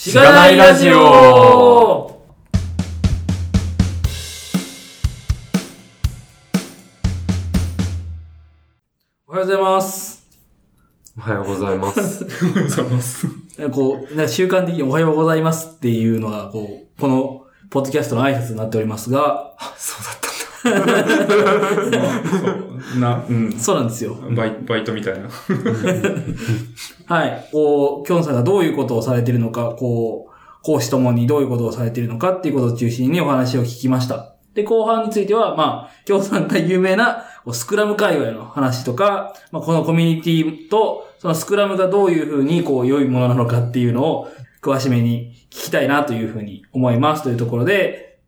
しがないラジオおはようございます。おはようございます。ございます。こう、なんか習慣的におはようございますっていうのが、こう、この、ポッドキャストの挨拶になっておりますが、そうだったな、うん。そうなんですよ。バイバイトみたいな。はい。こう、きょんさんがどういうことをされているのか、こう、講師ともにどういうことをされているのかっていうことを中心にお話を聞きました。で、後半については、まあ、きょんさんが有名なスクラム界隈の話とか、まあ、このコミュニティと、そのスクラムがどういうふうに、こう、良いものなのかっていうのを、詳しめに聞きたいなというふうに思いますというところで、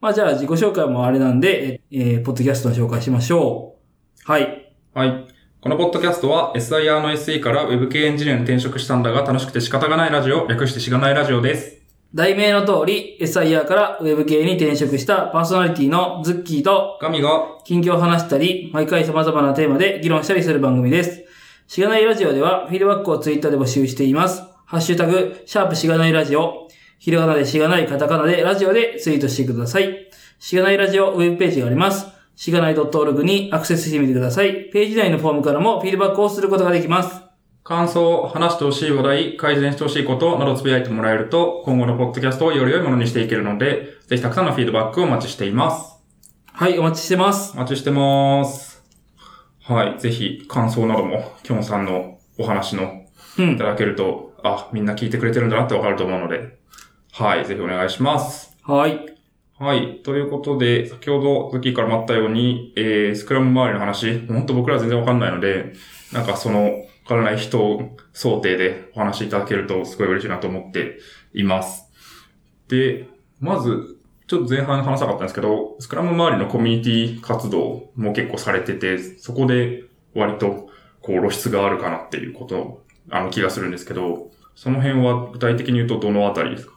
まあ、じゃあ自己紹介もあれなんで、えー、ポッドキャストの紹介しましょう。はい。はい。このポッドキャストは SIR の SE から Web 系エンジニアに転職したんだが楽しくて仕方がないラジオ、略してしがないラジオです。題名の通り、SIR から Web 系に転職したパーソナリティのズッキーとガミが、近況を話したり、毎回様々なテーマで議論したりする番組です。しがないラジオでは、フィードバックをツイッターで募集しています。ハッシュタグ、シャープしがないラジオ、ひらがなでしがない、カタカナでラジオでツイートしてください。しがないラジオウェブページがあります。しがない .org にアクセスしてみてください。ページ内のフォームからもフィードバックをすることができます。感想、話してほしい話題、改善してほしいことなどつぶやいてもらえると、今後のポッドキャストをより良いものにしていけるので、ぜひたくさんのフィードバックをお待ちしています。はい、お待ちしてます。お待ちしてます。はい。ぜひ、感想なども、きょんさんのお話のうんいた。だけると、あ、みんな聞いてくれてるんだなってわかると思うので、はい。ぜひお願いします。はい。はい。ということで、先ほど、ズッキーからもあったように、えー、スクラム周りの話、本当僕ら全然わかんないので、なんかその、わからない人想定でお話しいただけると、すごい嬉しいなと思っています。で、まず、ちょっと前半話したかったんですけど、スクラム周りのコミュニティ活動も結構されてて、そこで割と、こう露出があるかなっていうこと、あの気がするんですけど、その辺は具体的に言うとどのあたりですか？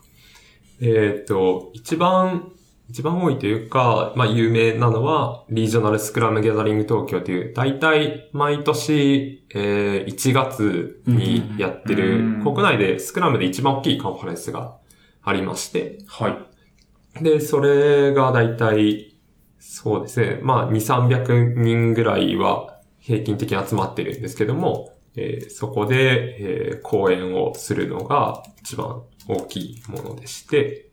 えっ、と、一番、一番多いというか、まあ有名なのは、リージョナルスクラムギャザリング東京という、大体毎年、えー1月にやってる、うん国内でスクラムで一番大きいカンファレンスがありまして、はい。で、それが大体、そうですね。まあ、2、300人ぐらいは平均的に集まってるんですけども、えーそこで、えー講演をするのが一番大きいものでして、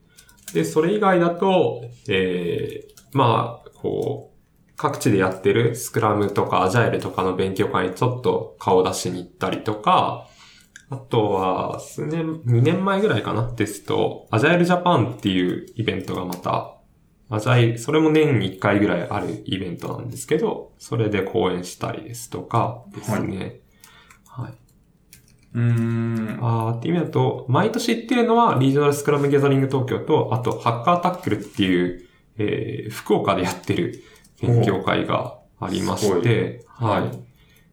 で、それ以外だと、えーまあ、こう、各地でやってるスクラムとかアジャイルとかの勉強会にちょっと顔出しに行ったりとか、あとは、数年、2年前ぐらいかなですと、アジャイルジャパンっていうイベントがまた、アジャイル、それも年に1回ぐらいあるイベントなんですけど、それで講演したりですとかですね。はい。うーん。あーっていう意味だと、毎年行ってるのは、リージョナルスクラムギャザリング東京と、あと、ハッカータックルっていう、えー、福岡でやってる勉強会がありまして、はい。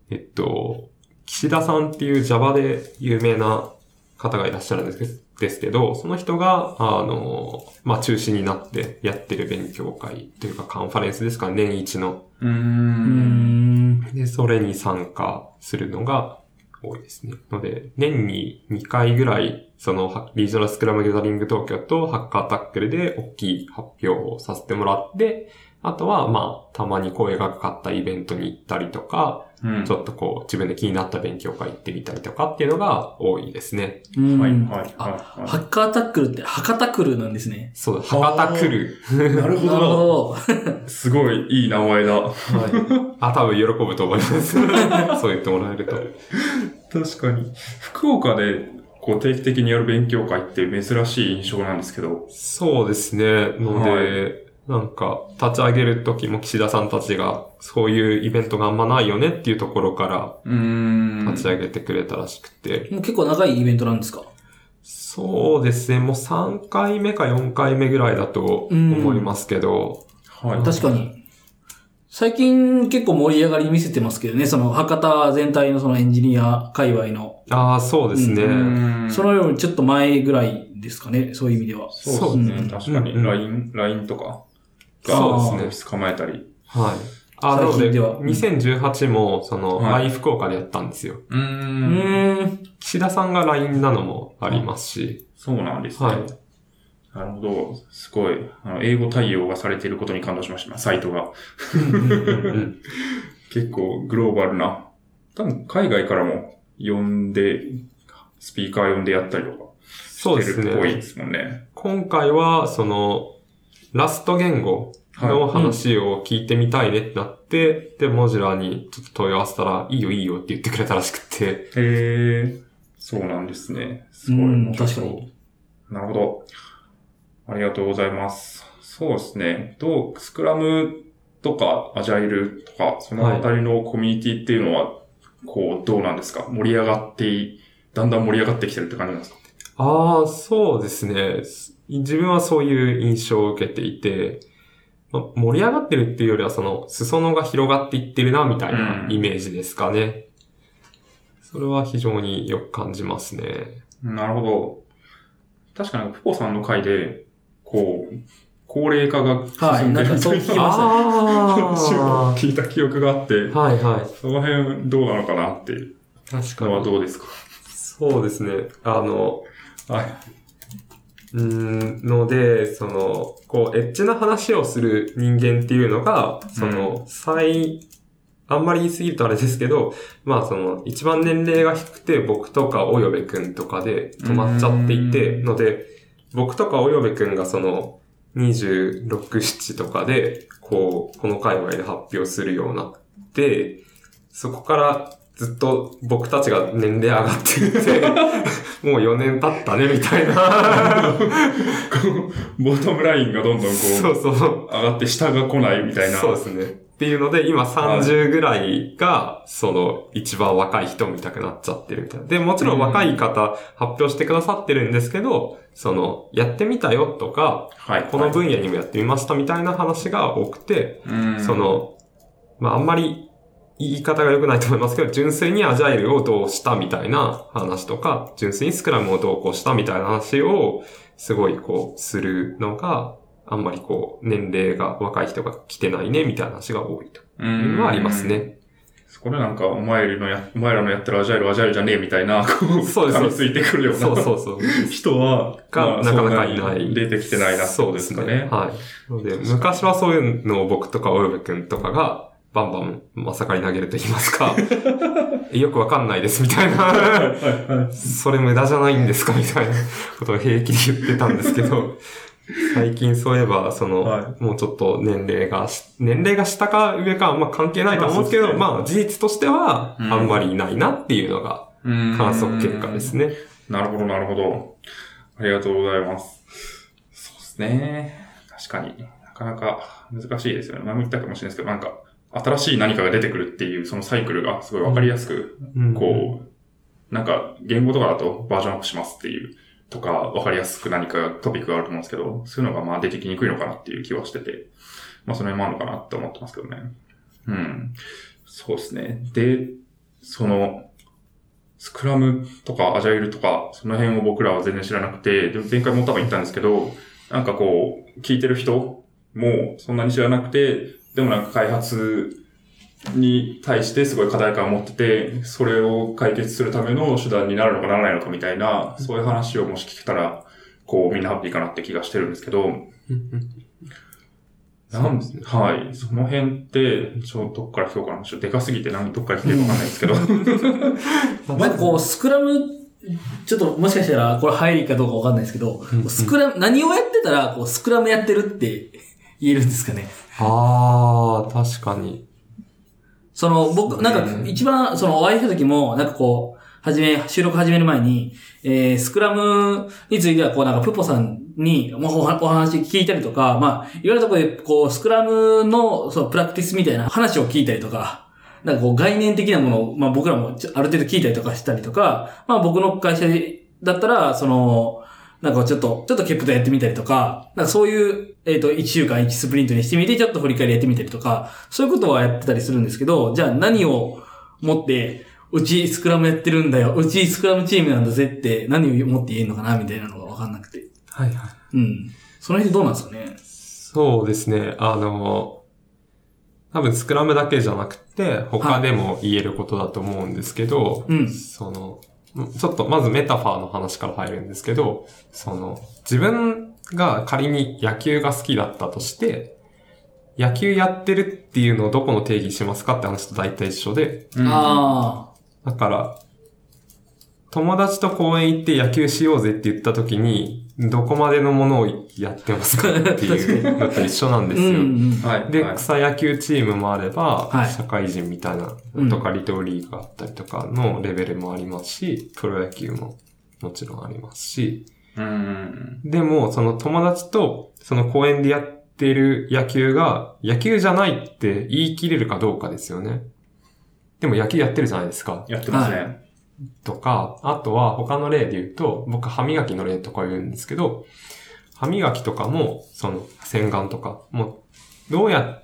えっと、岸田さんっていう Java で有名な方がいらっしゃるんですけど、ですけど、その人が、あの、まあ、中心になってやってる勉強会というかカンファレンスですか、年一の。うん。で、それに参加するのが多いですね。ので、年に2回ぐらい、その、リージョナルスクラムギャザリング東京とハッカータックルで大きい発表をさせてもらって、あとは、まあ、たまに声がかかったイベントに行ったりとか、うんちょっとこう、自分で気になった勉強会行ってみたりとかっていうのが多いですね。うんはい、はい、あはいハッカータックルって、ハカタクルなんですね。そう、博多来る。い。なるほなるほど。ど。すごいいい名前だ。はい。あ、多分喜ぶと思います。そう言ってもらえると。確かに。福岡で、こう、定期的にやる勉強会って珍しい印象なんですけど。そうですね。ので、なんか、立ち上げる時も岸田さんたちが、そういうイベントがあんまないよねっていうところから立ち上げてくれたらしくて。もう結構長いイベントなんですか？そうですね。もう3回目か4回目ぐらいだと思いますけど。はい。確かに。最近結構盛り上がり見せてますけどね、その博多全体のそのエンジニア界隈の。ああ、そうですね。うーんそのよりちょっと前ぐらいですかね、そういう意味では。そうですね。うん確かに、うん LINE、LINE とかそうですねオフィス構えたり。はい。あ、なので、最近では2018も、その、は福岡でやったんですよ。うん。岸田さんが LINE なのもありますし、そうなんですね。はいなるほど。すごい。あの、英語対応がされていることに感動しました。サイトが。うん 結構グローバルな。多分海外からも呼んで、スピーカー呼んでやったりとかそうですしてるっぽいでね。すもんね。今回は、その、ラスト言語の話を聞いてみたいねってなって、で、モジュラーにちょっと問い合わせたら、いいよいいよって言ってくれたらしくて、へえ、そうなんですね。すごい。うん面白そう確かに。なるほど。ありがとうございます。そうですね。どう、スクラムとか、アジャイルとか、そのあたりのコミュニティっていうのは、こう、どうなんですか？盛り上がってい、だんだん盛り上がってきてるって感じなんですか？ああ、そうですね。自分はそういう印象を受けていて、ま盛り上がってるっていうよりは、その、裾野が広がっていってるな、みたいなうんイメージですかね。それは非常によく感じますね。なるほど。確かに、プポさんの回で、こう、高齢化が進んでるはいなんかそう聞きました話をあ 聞いた記憶があって、あ、はいはい。その辺どうなのかなっていうのは確かに。どうですか？そうですね。あの、はい。うーん、ので、その、こう、エッチな話をする人間っていうのが、その、最、あんまり言い過ぎるとあれですけど、まあその、一番年齢が低くて、僕とかおよべくんとかで止まっちゃっていて、うん。ので、僕とかおよべくんがその、26、7とかで、こう、この界隈で発表するようになって、そこからずっと僕たちが年齢上がっていって、もう4年経ったね、みたいな。ボトムラインがどんどんこう、そうそう。上がって下が来ないみたいな。そうですね。っていうので、今30ぐらいが、その、一番若い人を見たくなっちゃってるみたいな。で、もちろん若い方発表してくださってるんですけど、その、やってみたよとか、はい。この分野にもやってみましたみたいな話が多くて、うんそ、の、まあ、あんまり言い方が良くないと思いますけど、純粋にアジャイルをどうしたみたいな話とか、純粋にスクラムをどうこうしたみたいな話を、すごいこう、するのが、あんまりこう、年齢が若い人が来てないね、みたいな話が多いとういうのはあります。ね。そこでなんか、お前らのや、お前らのやってるアジャイルアジャイルじゃねえみたいな、こう、そうです噛みついてくるような。そうそうそう。人は、が、まあなかなかいない。に出てきてないなそうですすかね。ね。はい。ので、昔はそういうのを僕とかおよべくんとかが、バンバン、まさかに投げると言いますか、えよくわかんないですみたいな、それ無駄じゃないんですかみたいなことを平気で言ってたんですけど、最近そういえば、その、はもうちょっと年齢がし、年齢が下か上かま関係ないと思うんですけど、まあまあ事実としては、うんあんまりいないなっていうのが観測結果ですね。なるほど、なるほど。ありがとうございます。そうですね。確かになかなか難しいですよね。前も言ったかもしれないですけど、なんか、新しい何かが出てくるっていう、そのサイクルがすごいわかりやすく、うんこう、なんか、言語とかだとバージョンアップしますっていう、とか、わかりやすく何かトピックがあると思うんですけど、そういうのがまあ出てきにくいのかなっていう気はしてて、まあその辺もあるのかなって思ってますけどね。うん。そうですね。で、その、スクラムとかアジャイルとか、その辺を僕らは全然知らなくて、で、前回も多分言ったんですけど、なんかこう、聞いてる人もそんなに知らなくて、でもなんか開発に対してすごい課題感を持ってて、それを解決するための手段になるのかならないのかみたいな、そういう話をもし聞けたら、こう、みんなハッピーかなって気がしてるんですけど、なんですねはい。その辺って、ちょ、どっから聞こうかな。ちょっとでかすぎて何、どっから聞いてるかわかんないですけど。なんかこう、スクラム、ちょっともしかしたらこれ入りかどうかわかんないですけど、スクラム、何をやってたら、こう、スクラムやってるって言えるんですかね。ああ、確かに。その、僕、なんか、一番、その、お会いした時も、なんかこう、はじめ、収録始める前に、えー、スクラムについては、こう、なんか、プポさんに、もうおお話聞いたりとか、まあ、いろんなところで、こう、スクラムの、そう、プラクティスみたいな話を聞いたりとか、なんかこう、概念的なものを、まあ、僕らもある程度聞いたりとかしたりとか、まあ、僕の会社だったら、その、なんかちょっと、ちょっとケプトやってみたりとか、なんかそういう、えっ、と、1週間1スプリントにしてみて、ちょっと振り返りやってみたりとか、そういうことはやってたりするんですけど、じゃあ何を持って、うちスクラムやってるんだよ、うちスクラムチームなんだぜって何を持って言えるのかなみたいなのがわかんなくて。はいはい。うん。その辺どうなんですかね？そうですね。あの、多分スクラムだけじゃなくて、他でも言えることだと思うんですけど、うんその、ちょっとまずメタファーの話から入るんですけど、その、自分が仮に野球が好きだったとして、野球やってるっていうのをどこの定義しますかって話と大体一緒で、うん。あだから、友達と公園行って野球しようぜって言った時に、どこまでのものをやってますかっていう のと一緒なんあ。ですよ。うんうん。はい。で、はい草野球チームもあれば、はい社会人みたいなうん、とかリトルリーグがあったりとかのレベルもありますし、プロ野球ももちろんありますし、うん。でも、その友達と、その公園でやってる野球が、野球じゃないって言い切れるかどうかですよね。でも野球やってるじゃないですか。やってますね。とか、あとは他の例で言うと、僕歯磨きの例とか言うんですけど、歯磨きとかも、その洗顔とか、もう、どうや、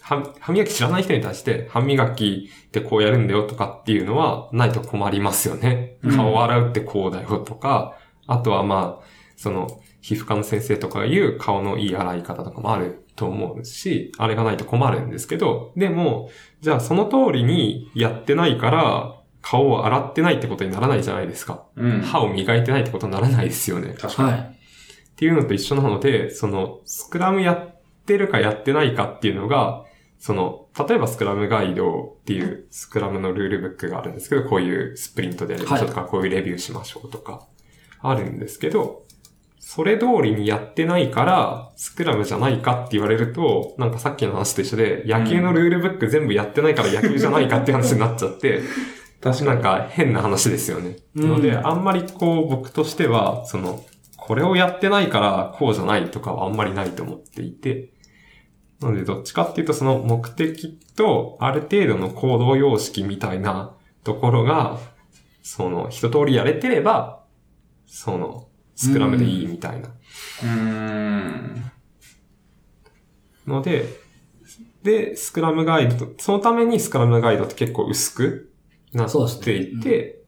歯歯磨き知らない人に対して、歯磨きってこうやるんだよとかっていうのはないと困りますよね。うん顔を洗うってこうだよとか、あとはまあ、その、皮膚科の先生とかが言う顔のいい洗い方とかもあると思うし、あれがないと困るんですけど、でも、じゃあその通りにやってないから、顔を洗ってないってことにならないじゃないですか。うん。歯を磨いてないってことにならないですよね。確かに。はい。っていうのと一緒なので、その、スクラムやってるかやってないかっていうのが、その、例えばスクラムガイドっていうスクラムのルールブックがあるんですけど、こういうスプリントでやりましょうとか、こういうレビューしましょうとか、あるんですけど、それ通りにやってないから、スクラムじゃないかって言われると、なんかさっきの話と一緒で、野球のルールブック全部やってないから野球じゃないかって話になっちゃって、確なんか変な話ですよね。うんので、あんまりこう僕としては、その、これをやってないからこうじゃないとかはあんまりないと思っていて、なのでどっちかっていうとその目的とある程度の行動様式みたいなところが、その一通りやれてれば、その、スクラムでいいみたいな。うーん。ので、で、スクラムガイドと、そのためにスクラムガイドって結構薄くなっていて、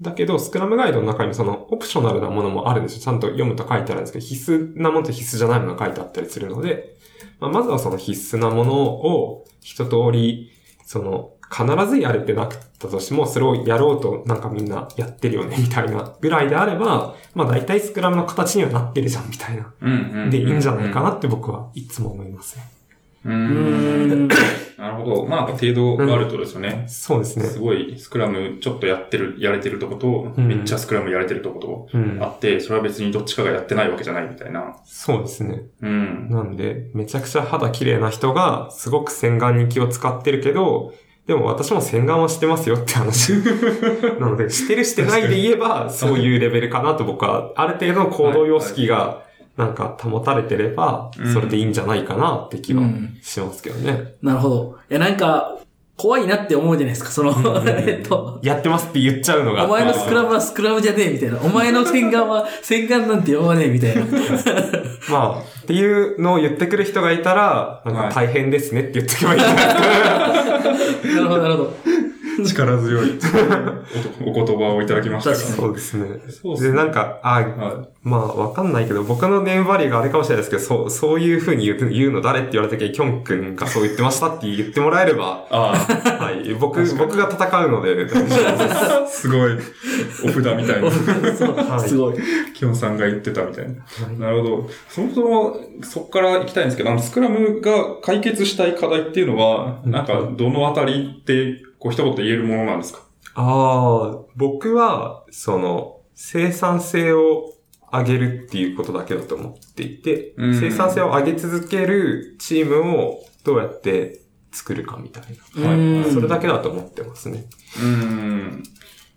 だけど、スクラムガイドの中にもそのオプショナルなものもあるんですよ。ちゃんと読むと書いてあるんですけど、必須なものと必須じゃないものが書いてあったりするので、まあ、まずはその必須なものを一通り、その、必ずやれてなかったとしても、それをやろうとなんかみんなやってるよね、みたいなぐらいであれば、まあ大体スクラムの形にはなってるじゃん、みたいな。で、いいんじゃないかなって僕はいつも思いますね。う。うんん。なるほど。まあ、程度があるとですよね。そうですね。すごい、スクラムちょっとやってる、やれてるとこと、うんめっちゃスクラムやれてるとことうんあ。って、それは別にどっちかがやってないわけじゃないみたいな。そうですね。うん。なんで、めちゃくちゃ肌綺麗な人が、すごく洗顔に気を使ってるけど、でも私も洗顔はしてますよって話。なので、してるしてないで言えば、そういうレベルかなと僕は、ある程度の行動様式が、なんか保たれてればう、んそれでいいんじゃないかなって気はうんしますけどね。なるほど。いや、なんか、怖いなって思うじゃないですか、その、えっと、やってますって言っちゃうのが。お前のスクラムはスクラムじゃねえみたいな。お前の洗顔は 洗顔なんて呼ばねえみたいな。まあ、っていうのを言ってくる人がいたら、なんか大変ですねって言ってけばいいんじゃないですか。なるほど、なるほど。力強い。おお言葉をいただきました。そうですね。そうっすね。で、なんか、あ、はまあ、わかんないけど、僕のネームバリューがあれかもしれないですけど、そう、そういう風に言う言うの誰って言われた時に、キョン君がそう言ってましたって言ってもらえれば、あはい、僕、僕が戦うので、すごい、お札みたいな。そう。はい。すごい。キョンさんが言ってたみたいな。なるほど。そもそも、そこから行きたいんですけど、あの、スクラムが解決したい課題っていうのは、うん。なんか、どのあたりって、こう、一言言えるものなんですか？ああ、僕は、その、生産性を上げるっていうことだけだと思っていて、うん生産性を上げ続けるチームをどうやって作るかみたいはい。それだけだと思ってますね。うーん。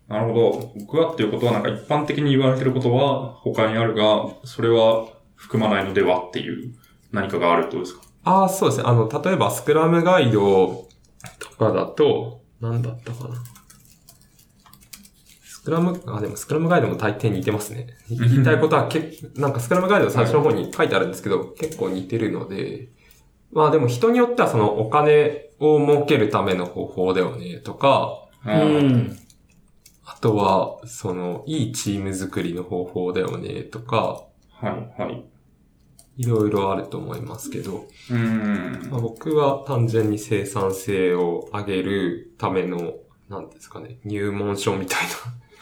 なるほど。僕はっていうことは、なんか一般的に言われてることは他にあるが、それは含まないのではっていう何かがあるってことですか？ああ、そうですね。あの、例えばスクラムガイドとかだと、なんだったかな。スクラム、あ、でもスクラムガイドも大抵似てますね。言いたいことは結なんかスクラムガイド最初の方に書いてあるんですけど、結構似てるので、まあでも人によってはそのお金を儲けるための方法だよねとか、ううん。ん。あとは、その、いいチーム作りの方法だよねとか、はい、はい。いろいろあると思いますけど、うん。まあ、僕は単純に生産性を上げるための、なんですかね、入門書みたい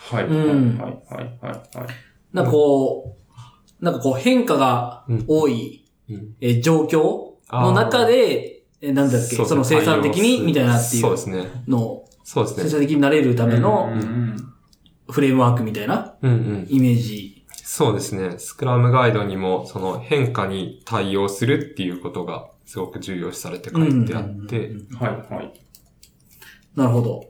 はい。うんはい。はい。はい。はい。なんかこう、なんかこう変化が多い、な。うん。えー状況の中で、えーなんだっけ、その生産的に、みたいなっていうそうですね。のを、生そうですね。産的になれるためうのん。フレームワークみたいなうんうん。イメージ。そうですね。スクラムガイドにも、その変化に対応するっていうことがすごく重要視されて書いてあって、はい。はい。なるほど。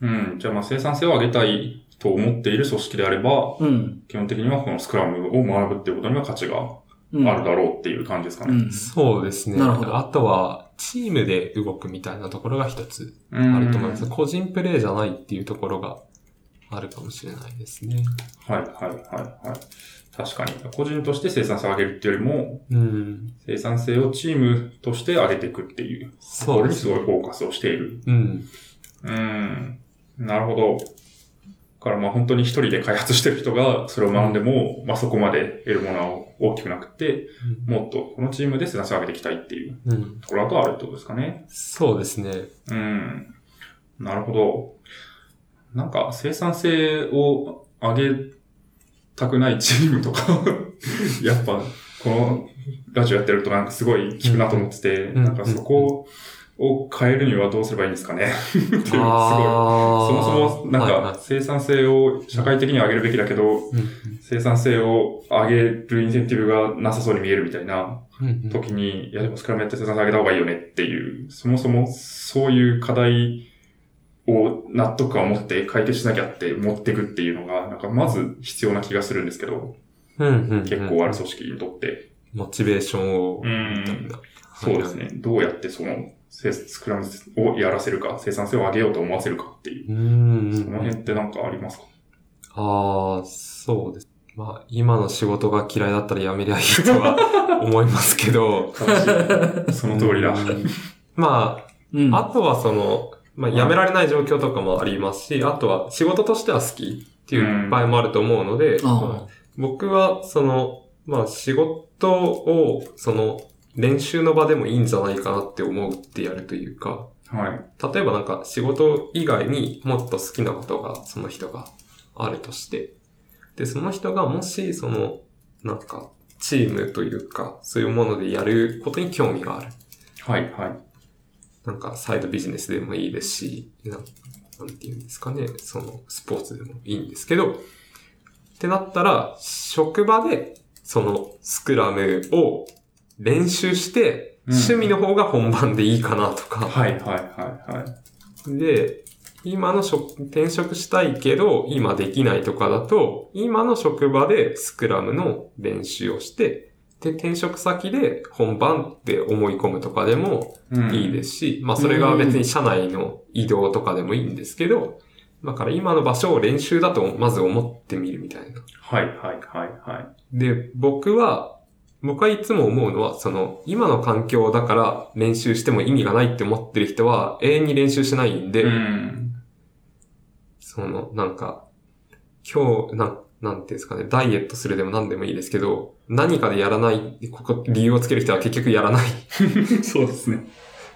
うん。じゃあ、まあ、生産性を上げたいと思っている組織であれば、うん。基本的にはこのスクラムを学ぶっていうことには価値がうん。あるだろうっていう感じですかね。うん。そうですね。なるほどあとは、チームで動くみたいなところが一つうんあると思います。個人プレイじゃないっていうところがあるかもしれないですね。はい、はい、はい、はい。確かに。個人として生産性を上げるっていうよりも、うん。生産性をチームとして上げていくっていうところにす。ごいフォーカスをしている。うん。うん。なるほど。だからまあ本当に一人で開発してる人がそれを学んでも、まあそこまで得るものは大きくなくて、もっとこのチームで生産性を上げていきたいっていううん。ところだとあるってことですかね。そうですね。うん。なるほど。なんか生産性を上げたくないチームとか、やっぱこのラジオやってるとなんかすごい聞くなと思ってて、うん。なんかそこを変えるにはどうすればいいんですかね。っていう、すごい。そあもそもなんか生産性を社会的に上げるべきだけど、いうん。生産性を上げるインセンティブがなさそうに見えるみたいなうんうん。時に、いやでもスクラムやって生産性上げた方がいいよねっていう、そもそもそういう課題を納得感を持って解決しなきゃって持っていくっていうのが、なんかまず必要な気がするんですけど、うんうんうん結構ある組織にとって。モチベーションを、うん。そうですね。どうやってその、せスクラムをやらせるか、生産性を上げようと思わせるかっていう。うんうんその辺ってなんかありますか？ああ、そうです。まあ、今の仕事が嫌いだったら辞めりゃいいとは思いますけど。その通りだ。うんまうん。あ、あとはその、まあ、辞められない状況とかもありますし、あとは仕事としては好きっていう場合もあると思うので、あまあ僕はその、まあ、仕事を、その、練習の場でもいいんじゃないかなって思うってやるというか、はい。例えばなんか仕事以外にもっと好きなことがその人があるとして、で、その人がもしその、なんか、チームというか、そういうものでやることに興味がある。はい、はい。なんか、サイドビジネスでもいいですし、なんなんていうんですかね、その、スポーツでもいいんですけど、ってなったら、職場で、その、スクラムを練習して、うん。趣味の方が本番でいいかなとか、はい、はい、はい、はい。で、今の職、転職したいけど、今できないとかだと、今の職場でスクラムの練習をして、で、転職先で本番って思い込むとかでもうんいいですし、まあそれが別に社内の移動とかでもいいんですけど、だから今の場所を練習だとまず思ってみるみたいな。はい、はい、はい、はい。で、僕は、僕はいつも思うのは、その、今の環境だから練習しても意味がないって思ってる人は永遠に練習しないんで、うん。その、なんか、今日、なん、なんていうんですかね、ダイエットするでも何でもいいですけど、何かでやらない、ここ、理由をつける人は結局やらない。そうですね。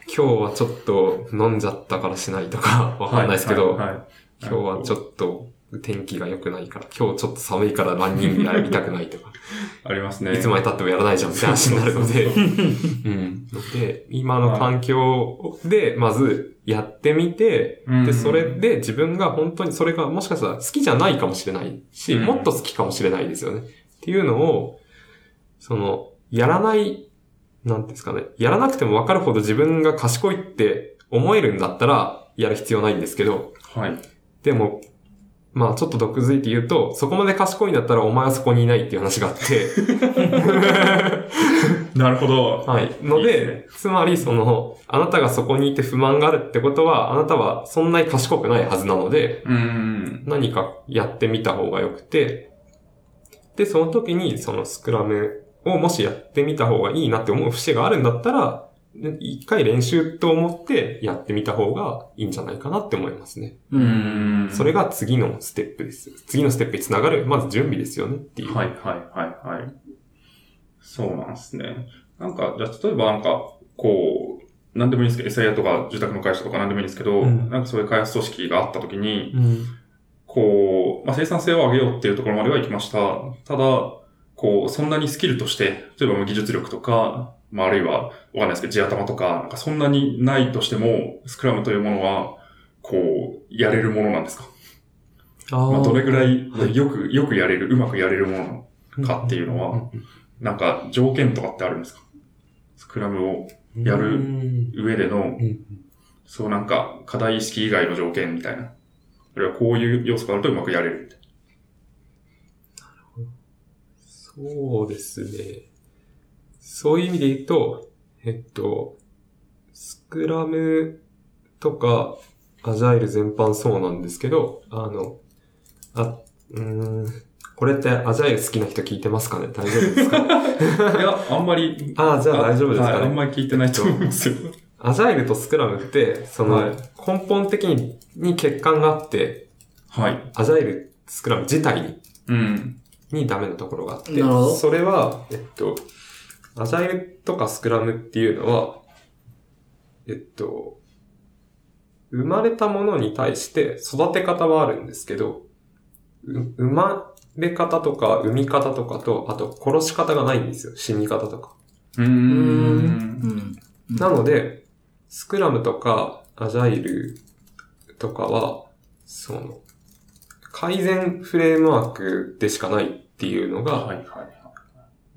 今日はちょっと飲んじゃったからしないとか、わかんないですけど、はいはいはい今日はちょっと天気が良くないから、今日ちょっと寒いからランニングやりたくないとか、ありますね。いつまで経ってもやらないじゃんって話になるので、そうん。ので、今の環境で、まずやってみて、うんで、それで自分が本当にそれがもしかしたら好きじゃないかもしれないし、うんもっと好きかもしれないですよね。っていうのを、その、やらない、なんていうんですかね、やらなくてもわかるほど自分が賢いって思えるんだったら、やる必要ないんですけど、はい。でも、まあちょっと毒づいて言うと、そこまで賢いんだったらお前はそこにいないっていう話があって、なるほど。はい。のいいですで、つまりその、あなたがそこにいて不満があるってことは、あなたはそんなに賢くないはずなので、うん。何かやってみた方がよくて、で、その時にそのスクラムをもしやってみた方がいいなって思う節があるんだったら、で一回練習と思ってやってみた方がいいんじゃないかなって思いますね。う。うんん。それが次のステップです。次のステップにつながる、まず準備ですよねっていう。はい、はい、はい、はい。そうなんですね。なんか、じゃあ例えばなんか、こう、なんでもいいんですけど、餌屋とか住宅の会社とかなんでもいいんですけど、うんなんかそういう開発組織があった時に、うん。こう、まあ、生産性を上げようっていうところまでは行きました。ただ、こう、そんなにスキルとして、例えば技術力とか、まあ、あるいは、わかんないですけど、地頭とか、なんかそんなにないとしても、スクラムというものは、こう、やれるものなんですか？あまあ、どれぐらいはい。よく、よくやれる、うまくやれるものかっていうのは、なんか条件とかってあるんですか？スクラムをやるうん。上でのう、ん。そうなんか課題意識以外の条件みたいな。あるいはこういう要素があるとうまくやれるみたいそうですね。そういう意味で言うと、えっと、スクラムとか、アジャイル全般そうなんですけど、あの、あ、うーん、これってアジャイル好きな人聞いてますかね？大丈夫ですか？な。いや、あんまり。ああ、じゃあ大丈夫ですかね？はいあんまり聞いてないと思いますよ。アジャイルとスクラムって、その、はい根本的にに欠陥があって、はい。アジャイル、スクラム自体にうん。にダメなところがあって、なるほどそれは、えっと、アジャイルとかスクラムっていうのは、えっと、生まれたものに対して育て方はあるんですけど、う生まれ方とか産み方とかと、あと殺し方がないんですよ。死に方とか。うん。なので、スクラムとかアジャイルとかは、その、改善フレームワークでしかないっていうのが、はいはい。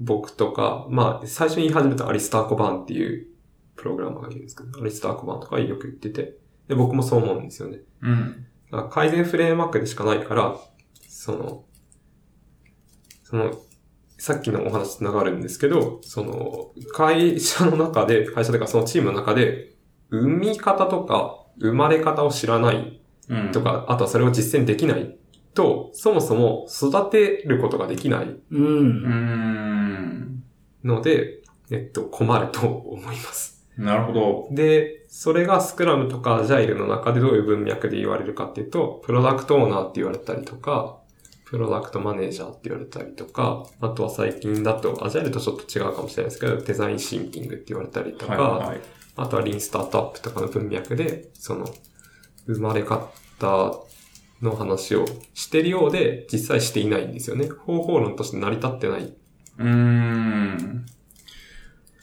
僕とか、まあ、最初に言い始めたアリスター・コバーンっていうプログラマーがいるんですけど、アリスター・コバーンとかよく言ってて、で、僕もそう思うんですよね。うん。だから改善フレームワークでしかないから、その、その、さっきのお話つながるんですけど、その、会社の中で、会社とかそのチームの中で、産み方とか、生まれ方を知らないうん。と。か、あとはそれを実践できないと、そもそも育てることができないうん。ので、えっと、困ると思います。なるほど。で、それがスクラムとかアジャイルの中でどういう文脈で言われるかっていうと、プロダクトオーナーって言われたりとか、プロダクトマネージャーって言われたりとか、あとは最近だと、アジャイルとちょっと違うかもしれないですけど、デザインシンキングって言われたりとか、はいはい。あとはリンスタートアップとかの文脈で、その、生まれ方の話をしてるようで、実際していないんですよね。方法論として成り立ってない。うーん。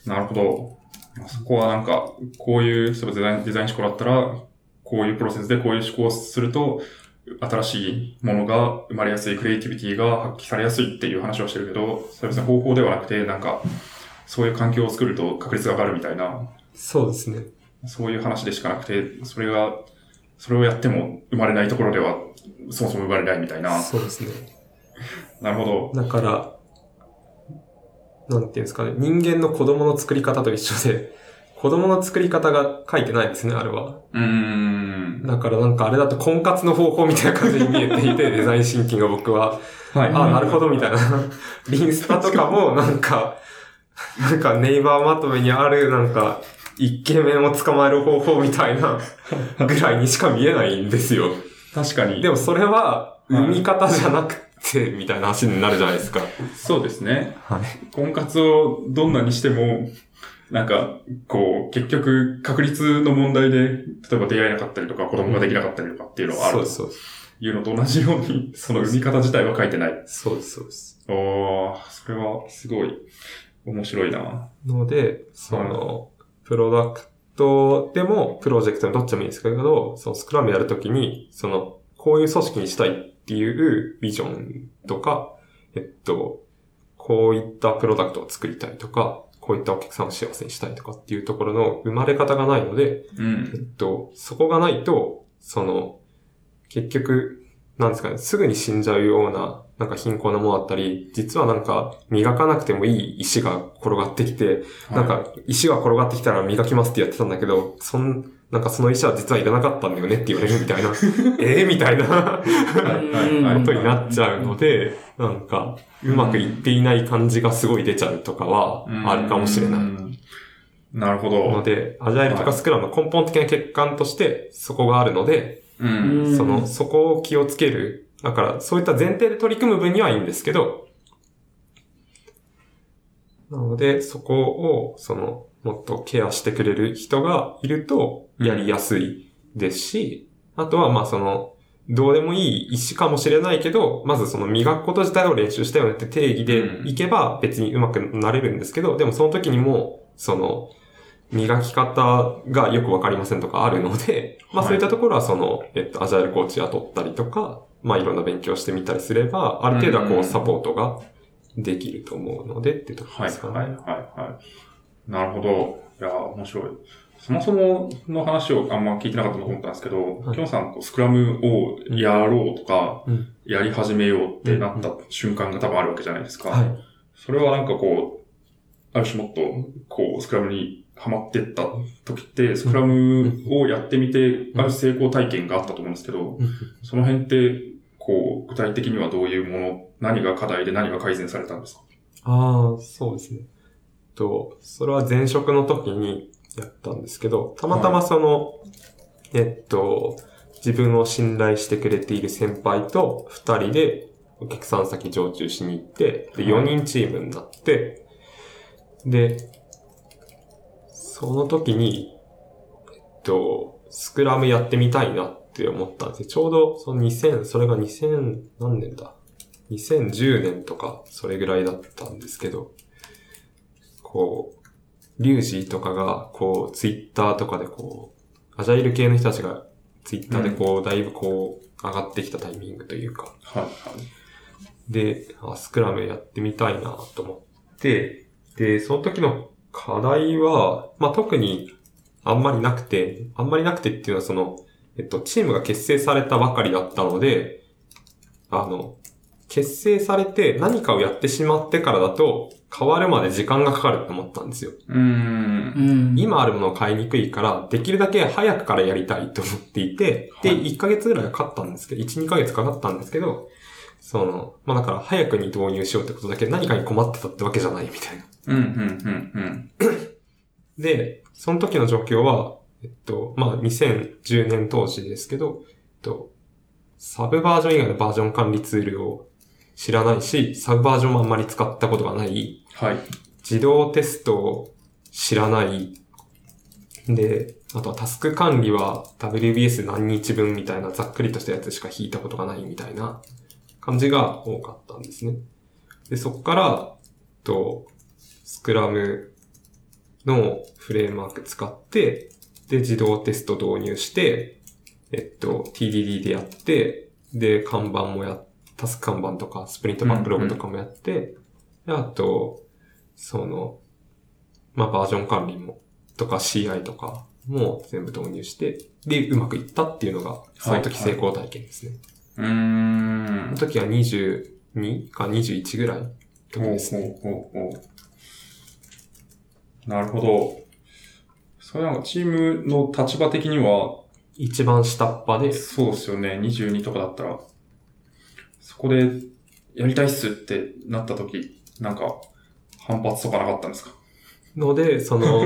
なるほど。そこはなんか、こういう、例えばデザインデザイン思考だったら、こういうプロセスでこういう思考をすると、新しいものが生まれやすい、クリエイティビティが発揮されやすいっていう話をしてるけど、それは別に方法ではなくて、なんか、そういう環境を作ると確率が上がるみたいな、そうですね。そういう話でしかなくて、それが、それをやっても生まれないところでは、そもそも生まれないみたいな。そうですね。なるほど。だから、なんていうんですかね、人間の子供の作り方と一緒で、子供の作り方が書いてないんですね、あれは。うーん。だからなんかあれだと婚活の方法みたいな感じに見えていて、デザインシンキングが僕は、はい。あ、なるほどみたいな。リンスタとかもなんか、なんかネイバーまとめにあるなんか、イケメンを捕まえる方法みたいなぐらいにしか見えないんですよ。確かに。でもそれは、産み方じゃなくて、みたいな話になるじゃないですか。そうですね。はい。婚活をどんなにしても、なんか、こう、結局、確率の問題で、例えば出会えなかったりとか、子供ができなかったりとかっていうのはあるとそうそう。いうのと同じように、その産み方自体は書いてない。そうです、そうです。おー、それはすごい面白いな。ので、その、プロダクトでも、プロジェクトにどっちもいいんですけど、そのスクラムやるときに、その、こういう組織にしたいっていうビジョンとか、えっと、こういったプロダクトを作りたいとか、こういったお客さんを幸せにしたいとかっていうところの生まれ方がないので、うえん。っと、そこがないと、その、結局、なんですかね、すぐに死んじゃうような、なんか貧困なものだったり、実はなんか磨かなくてもいい石が転がってきて、なんか石が転がってきたら磨きますってやってたんだけど、そん、なんかその石は実はいらなかったんだよねって言われるみたいな、ええみたいなことになっちゃうので、なんか、うまくいっていない感じがすごい出ちゃうとかはあるかもしれない。い。なるほど。ので、アジャイルとかスクラムの根本的な欠陥として、そこがあるので、うん。その、そこを気をつける。だから、そういった前提で取り組む分にはいいんですけど、なので、そこを、その、もっとケアしてくれる人がいると、やりやすいですし、あとは、まあその、どうでもいい石かもしれないけど、まずその磨くこと自体を練習したよねって定義でいけば別に上手くなれるんですけど、でもその時にも、その、磨き方がよくわかりませんとかあるので、まあそういったところはその、えっと、アジャイルコーチ雇ったりとか、まあいろんな勉強してみたりすれば、ある程度はこうサポートができると思うのでってとこですかね。はい、はい、はい。なるほど。いやー、面白い。そもそもの話をあんま聞いてなかったと思ったんですけど、はいきょんさん、こうスクラムをやろうとか、うんやり始めようってなった瞬間が多分あるわけじゃないですか。はい。それはなんかこう、ある種もっと、こう、スクラムにハマってった時って、スクラムをやってみて、ある成功体験があったと思うんですけど、その辺って、こう、具体的にはどういうもの、何が課題で何が改善されたんですか？ああ、そうですね。と、それは前職の時にやったんですけど、たまたまその、えっと、自分を信頼してくれている先輩と二人でお客さん先常駐しに行って、で、4人チームになって、で、その時に、えっと、スクラムやってみたいなって思ったんですよ。ちょうど、その2000、それが2000、何年だ ?2010 年とか、それぐらいだったんですけど、こう、リュウジとかが、こう、ツイッターとかでこう、アジャイル系の人たちが、ツイッターでこう、だいぶこう、上がってきたタイミングというか、はい、はい。で、あスクラムやってみたいなと思って、で、その時の課題は、まあ、特にあんまりなくて、あんまりなくてっていうのはその、えっと、チームが結成されたばかりだったので、あの、結成されて何かをやってしまってからだと、変わるまで時間がかかると思ったんですよ。うーん。うん。今あるものを買いにくいから、できるだけ早くからやりたいと思っていて、で、はい1ヶ月ぐらいかかったんですけど、1、2ヶ月かかったんですけど、その、まあだから早くに導入しようってことだけ何かに困ってたってわけじゃないみたいな。うん、うん、うん、で、その時の状況は、えっと、まあ2010年当時ですけど、えっと、サブバージョン以外のバージョン管理ツールを知らないし、サブバージョンもあんまり使ったことがない、はい。自動テストを知らない。で、あとはタスク管理は WBS 何日分みたいなざっくりとしたやつしか引いたことがないみたいな感じが多かったんですね。で、そこから、と、スクラムのフレームワーク使って、で、自動テスト導入して、えっと、TDD でやって、で、看板もや、タスク看板とか、スプリントバックログとかもやって、であと、その、まあ、バージョン管理も、とか CI とかも全部導入して、で、うまくいったっていうのが、その時成功体験ですね。うーそんの。時は22か21ぐらいですね。ほうほうほう。なるほど。それなんかチームの立場的には、一番下っ端で、そうですよね。22とかだったら、そこでやりたいっすってなった時、なんか反発とかなかったんですか？ので、その、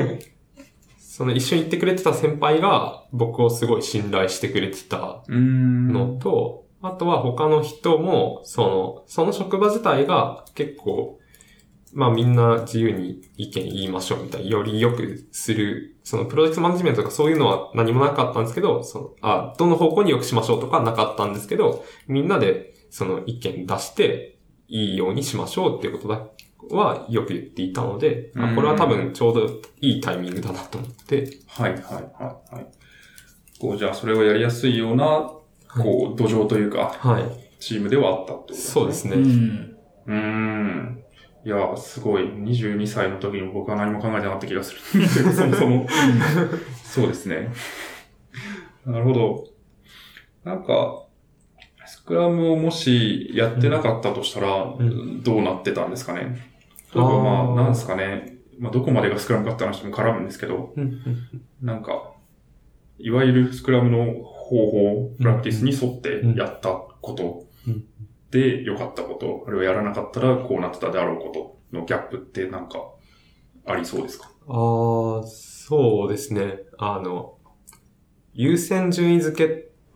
その一緒に行ってくれてた先輩が僕をすごい信頼してくれてたのと、あとは他の人も、その、その職場自体が結構、まあみんな自由に意見言いましょうみたいな、より良くする、そのプロジェクトマネジメントとかそういうのは何もなかったんですけど、その、あ、どの方向に良くしましょうとかはなかったんですけど、みんなでその意見出して、いいようにしましょうっていうことだはよく言っていたので、まあこれは多分ちょうどいいタイミングだなと思って、はいはいはいはい。こう、じゃあそれをやりやすいような、こう、土壌というか、はい。チームではあったってことですね。そうですね。うん。うーん。いや、すごい。22歳の時に僕は何も考えてなかった気がする。そもそも。そうですね。なるほど。なんか、スクラムをもしやってなかったとしたら、んどうなってたんですかね？例えばまあ、なんですかね？まあ、どこまでがスクラムかって話も絡むんですけど、なんか、いわゆるスクラムの方法、プラクティスに沿ってやったことうんで良かったこと、あるいはやらなかったらこうなってたであろうことのギャップってなんかありそうですか？ああ、そうですね。あの、優先順位付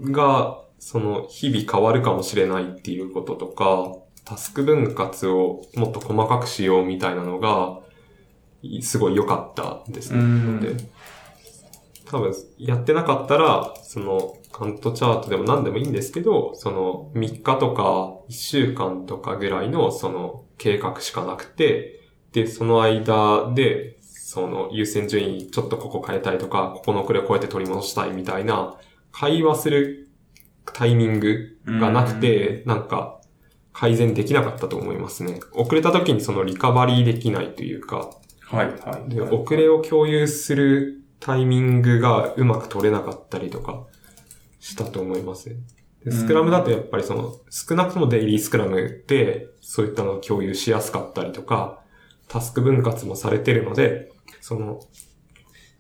けが、その、日々変わるかもしれないっていうこととか、タスク分割をもっと細かくしようみたいなのが、すごい良かったですね。多分、やってなかったら、その、カントチャートでも何でもいいんですけど、その、3日とか1週間とかぐらいの、その、計画しかなくて、で、その間で、その、優先順位、ちょっとここ変えたいとか、ここの遅れをこうやって取り戻したいみたいな、会話するタイミングがなくて、なんか、改善できなかったと思いますね。遅れた時にそのリカバリーできないというか、はい、はい。で、遅れを共有するタイミングがうまく取れなかったりとかしたと思いますね。でスクラムだとやっぱりその、少なくともデイリースクラムで、そういったのを共有しやすかったりとか、タスク分割もされてるので、その、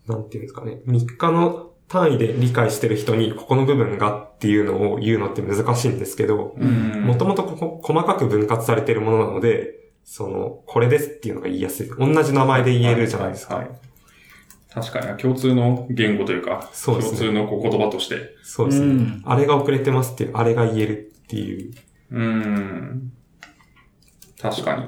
なんていうんですかね、3日の単位で理解してる人に、ここの部分がっていうのを言うのって難しいんですけど、うん。もともとここ細かく分割されているものなので、その、これですっていうのが言いやすい。同じ名前で言えるじゃないですか。ははい確かに、共通の言語というか、そうですね共通のこう言葉として。そうですね。うんあれが遅れてますっていう、あれが言えるっていう。うん。確かに。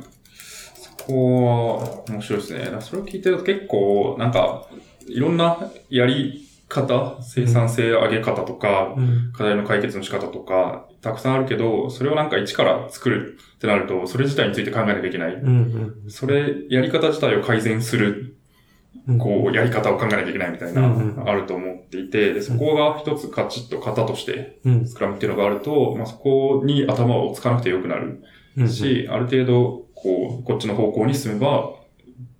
そこは面白いですね。それを聞いてると結構、なんか、いろんなやり方、生産性上げ方とか、うん。課題の解決の仕方とか、たくさんあるけど、それをなんか一から作るってなると、それ自体について考えなきゃいけない。うん。それ、やり方自体を改善する、うん。こう、やり方を考えなきゃいけないみたいな、あると思っていて、で、そこが一つカチッと型として、うん。スクラムっていうのがあると、まあ、そこに頭をつかなくてよくなるうん。し、ある程度、こう、こっちの方向に進めば、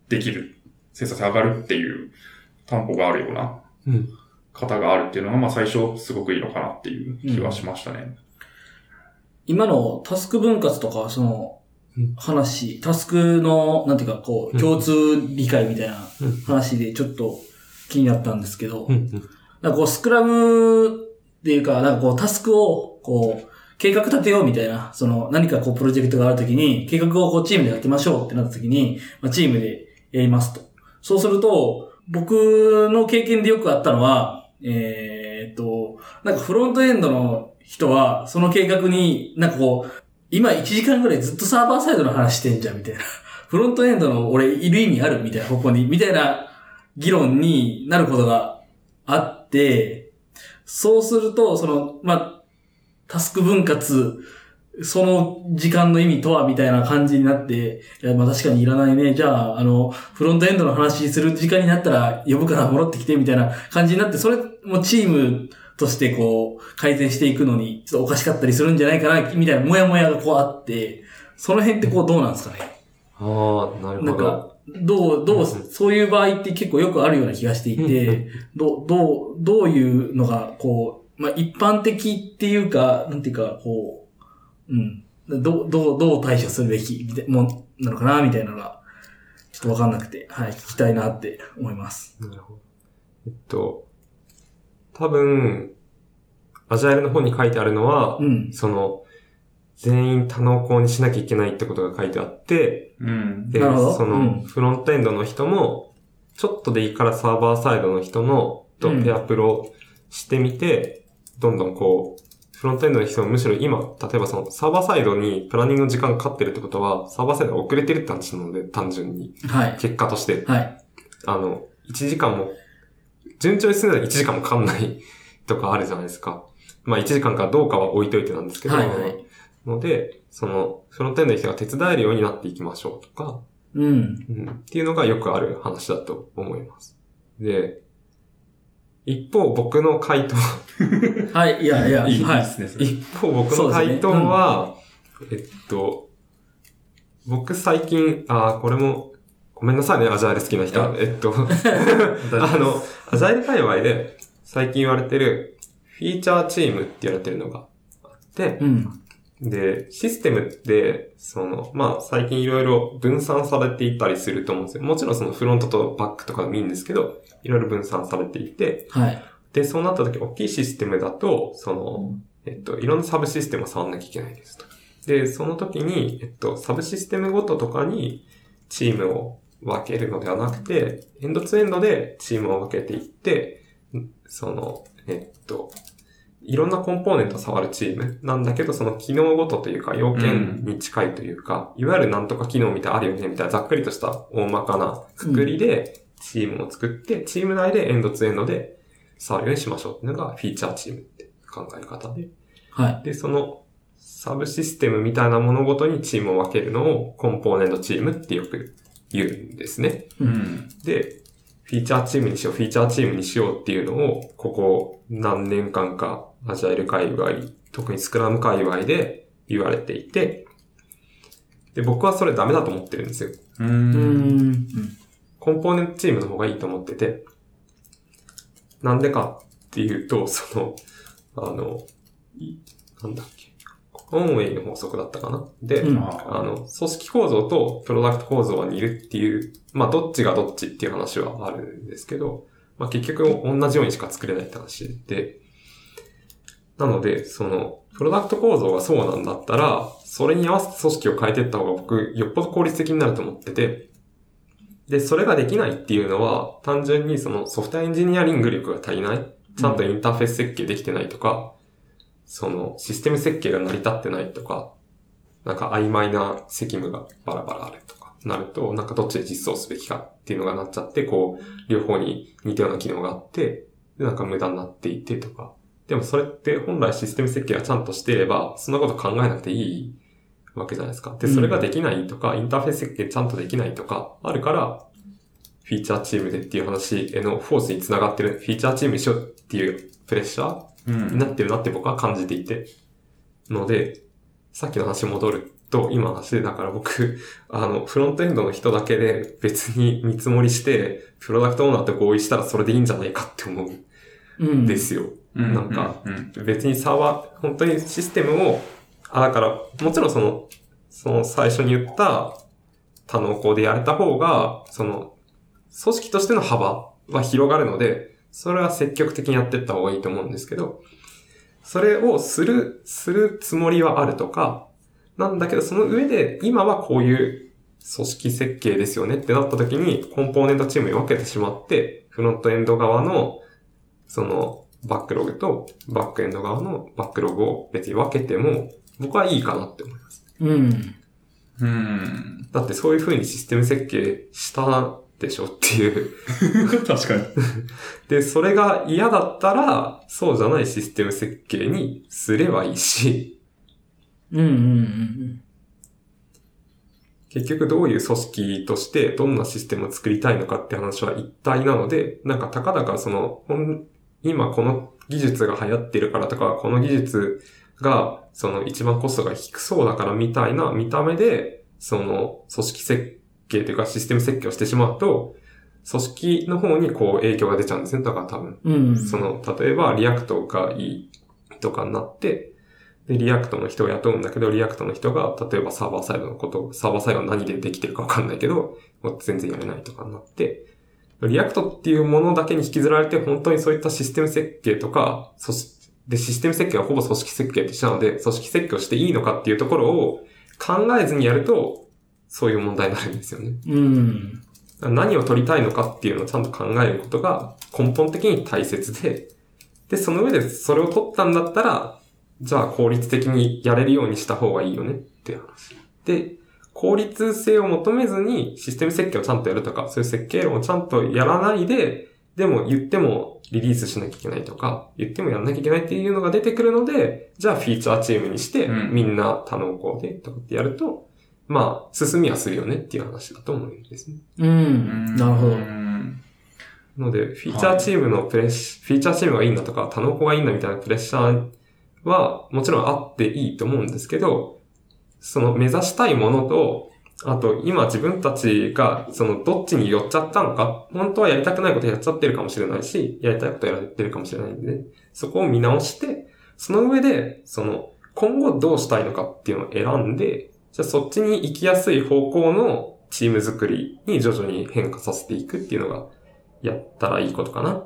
できる。生産性上がるっていう担保があるようなうん。型があるっていうのが、まあ最初すごくいいのかなっていう気はしましたね。今のタスク分割とか、そのうん、話、タスクの、なんていうか、こう、うん共通理解みたいなうん話でちょっと気になったんですけど、うん。なんかこう、スクラムっていうか、なんかこう、タスクを、こう、計画立てようみたいな、その、何かこう、プロジェクトがあるときに、計画をこう、チームでやってみましょうってなったときに、まあ、チームでやりますと。そうすると、僕の経験でよくあったのは、えーっと、なんかフロントエンドの人は、その計画に、なんかこう、今1時間ぐらいずっとサーバーサイドの話してんじゃん、みたいな。フロントエンドの俺いる意味あるみたいな方向に、みたいな議論になることがあって、そうすると、その、まあ、タスク分割、その時間の意味とはみたいな感じになって、いや、まあ確かにいらないね。じゃあ、あの、フロントエンドの話する時間になったら呼ぶから戻ってきてみたいな感じになって、それもチームとしてこう、改善していくのに、ちょっとおかしかったりするんじゃないかな、みたいなモヤモヤがこうあって、その辺ってこうどうなんですかね？ああ、なるほど。なんか、どう、どう、うんそういう場合って結構よくあるような気がしていて、どう、どう、どういうのが、こう、まあ、一般的っていうか、なんていうか、こう、うん。どう、どう、どう対処するべき、みたいもんなのかな、みたいなのが、ちょっとわかんなくて、はい、聞きたいなって思います。なるほど。えっと、多分、アジャイルの方に書いてあるのは、うん。その、全員多能校にしなきゃいけないってことが書いてあって、うん。で、その、うんフロントエンドの人も、ちょっとでいいからサーバーサイドの人の、とうんペアプロしてみて、どんどんこう、フロントエンドの人もむしろ今、例えばそのサーバーサイドにプランニングの時間がかかってるってことは、サーバーサイドが遅れてるって話なので、単純に。はい。結果として。はい。あの、1時間も、順調に進んだら1時間もかかんない とかあるじゃないですか。まあ1時間かどうかは置いといてなんですけど、はいはいので、その、フロントエンドの人が手伝えるようになっていきましょうとか、うん。うん、っていうのがよくある話だと思います。で、一方僕の回答、はい、いやいや、いいはい。ですね。一方僕の回答は、えっと、僕最近、あーこれも、ごめんなさいね、アジャイル好きな人は。えっと、あの、アジャイル界隈で最近言われてるフィーチャーチームって言われてるのがあってう、ん。で、システムって、その、まあ、最近いろいろ分散されていたりすると思うんですよ。もちろんそのフロントとバックとかでもいいんですけど、いろいろ分散されていて、はい。で、そうなった時、大きいシステムだと、その、えっと、いろんなサブシステムを触んなきゃいけないですと。で、その時に、えっと、サブシステムごととかにチームを分けるのではなくて、エンドツーエンドでチームを分けていって、んその、えっと、いろんなコンポーネントを触るチームなんだけど、その機能ごとというか、要件に近いというか、いわゆるなんとか機能みたいなあるよね、みたいなざっくりとした大まかなくくりで、チームを作って、チーム内でエンドツーエンドで触るようにしましょうっていうのがフィーチャーチームって考え方で。はい。で、そのサブシステムみたいなものごとにチームを分けるのをコンポーネントチームってよく言うんですね。うん。で、フィーチャーチームにしよう、フィーチャーチームにしようっていうのを、ここ何年間か、アジャイル界隈、特にスクラム界隈で言われていて、で、僕はそれダメだと思ってるんですよ。う。うんん。コンポーネントチームの方がいいと思ってて、なんでかっていうと、その、あの、いなんだっけ、コンウェイの法則だったかな。で、うん。あの、組織構造とプロダクト構造は似るっていう、まあ、どっちがどっちっていう話はあるんですけど、まあ、結局同じようにしか作れないって話で、なので、その、プロダクト構造がそうなんだったら、それに合わせて組織を変えていった方が僕、よっぽど効率的になると思ってて、で、それができないっていうのは、単純にそのソフトエンジニアリング力が足りない、ちゃんとインターフェース設計できてないとか、そのシステム設計が成り立ってないとか、なんか曖昧な責務がバラバラあるとかなると、なんかどっちで実装すべきかっていうのがなっちゃって、こう、両方に似たような機能があって、でなんか無駄になっていてとか。でもそれって本来システム設計がちゃんとしていれば、そんなこと考えなくていいわけじゃないですか。で、それができないとか、インターフェース設計ちゃんとできないとか、あるから、フィーチャーチームでっていう話へのフォースにつながってる、フィーチャーチームにしようっていうプレッシャー。になってるなって僕は感じていて。ので、さっきの話に戻ると、今の話で、だから僕、あの、フロントエンドの人だけで別に見積もりして、プロダクトオーナーと合意したらそれでいいんじゃないかって思うんうん。ですよ。うん。なんかうん。別にサーバー、本当にシステムを、あ、だから、もちろんその、その最初に言った多能校でやれた方が、その、組織としての幅は広がるので、それは積極的にやっていった方がいいと思うんですけど、それをする、するつもりはあるとか、なんだけど、その上で、今はこういう組織設計ですよねってなった時に、コンポーネントチームに分けてしまって、フロントエンド側の、その、バックログと、バックエンド側のバックログを別に分けても、僕はいいかなって思います。うん。うん。だってそういう風にシステム設計したでしょっていう。確かに。で、それが嫌だったら、そうじゃないシステム設計にすればいいし、うん。うん。結局どういう組織としてどんなシステムを作りたいのかって話は一体なので、なんかたかだかその、今この技術が流行ってるからとか、この技術がその一番コストが低そうだからみたいな見た目で、その組織設計というかシステム設計をしてしまうと、組織の方にこう影響が出ちゃうんですね。だから多分。うん。うん。その、例えば React がいいとかになって、で、 React の人を雇うんだけど、 React の人が、例えばサーバーサイドのこと、サーバーサイドは何でできてるかわかんないけど、全然やれないとかになって、 React っていうものだけに引きずられて、本当にそういったシステム設計とか、組織で、システム設計はほぼ組織設計と一緒なので、組織設計をしていいのかっていうところを考えずにやると、そういう問題になるんですよね。うん。何を取りたいのかっていうのをちゃんと考えることが根本的に大切で、で、その上でそれを取ったんだったら、じゃあ効率的にやれるようにした方がいいよねっていう話。で、効率性を求めずにシステム設計をちゃんとやるとか、そういう設計論をちゃんとやらないで、でも言ってもリリースしなきゃいけないとか、言ってもやらなきゃいけないっていうのが出てくるので、じゃあフィーチャーチームにして、うんみんな多能校でとかってやると、まあ、進みはするよねっていう話だと思うんですね。うん。なるほどう。ん。ので、フィーチャーチームのプレッシ、フィーチャーチームがいいんだとか、他の子がいいんだみたいなプレッシャーは、もちろんあっていいと思うんですけど、その目指したいものと、あと、今自分たちが、その、どっちに寄っちゃったのか、本当はやりたくないことやっちゃってるかもしれないし、やりたいことやってるかもしれないんで、そこを見直して、その上で、その、今後どうしたいのかっていうのを選んで、じゃあそっちに行きやすい方向のチーム作りに徐々に変化させていくっていうのが、やったらいいことかな。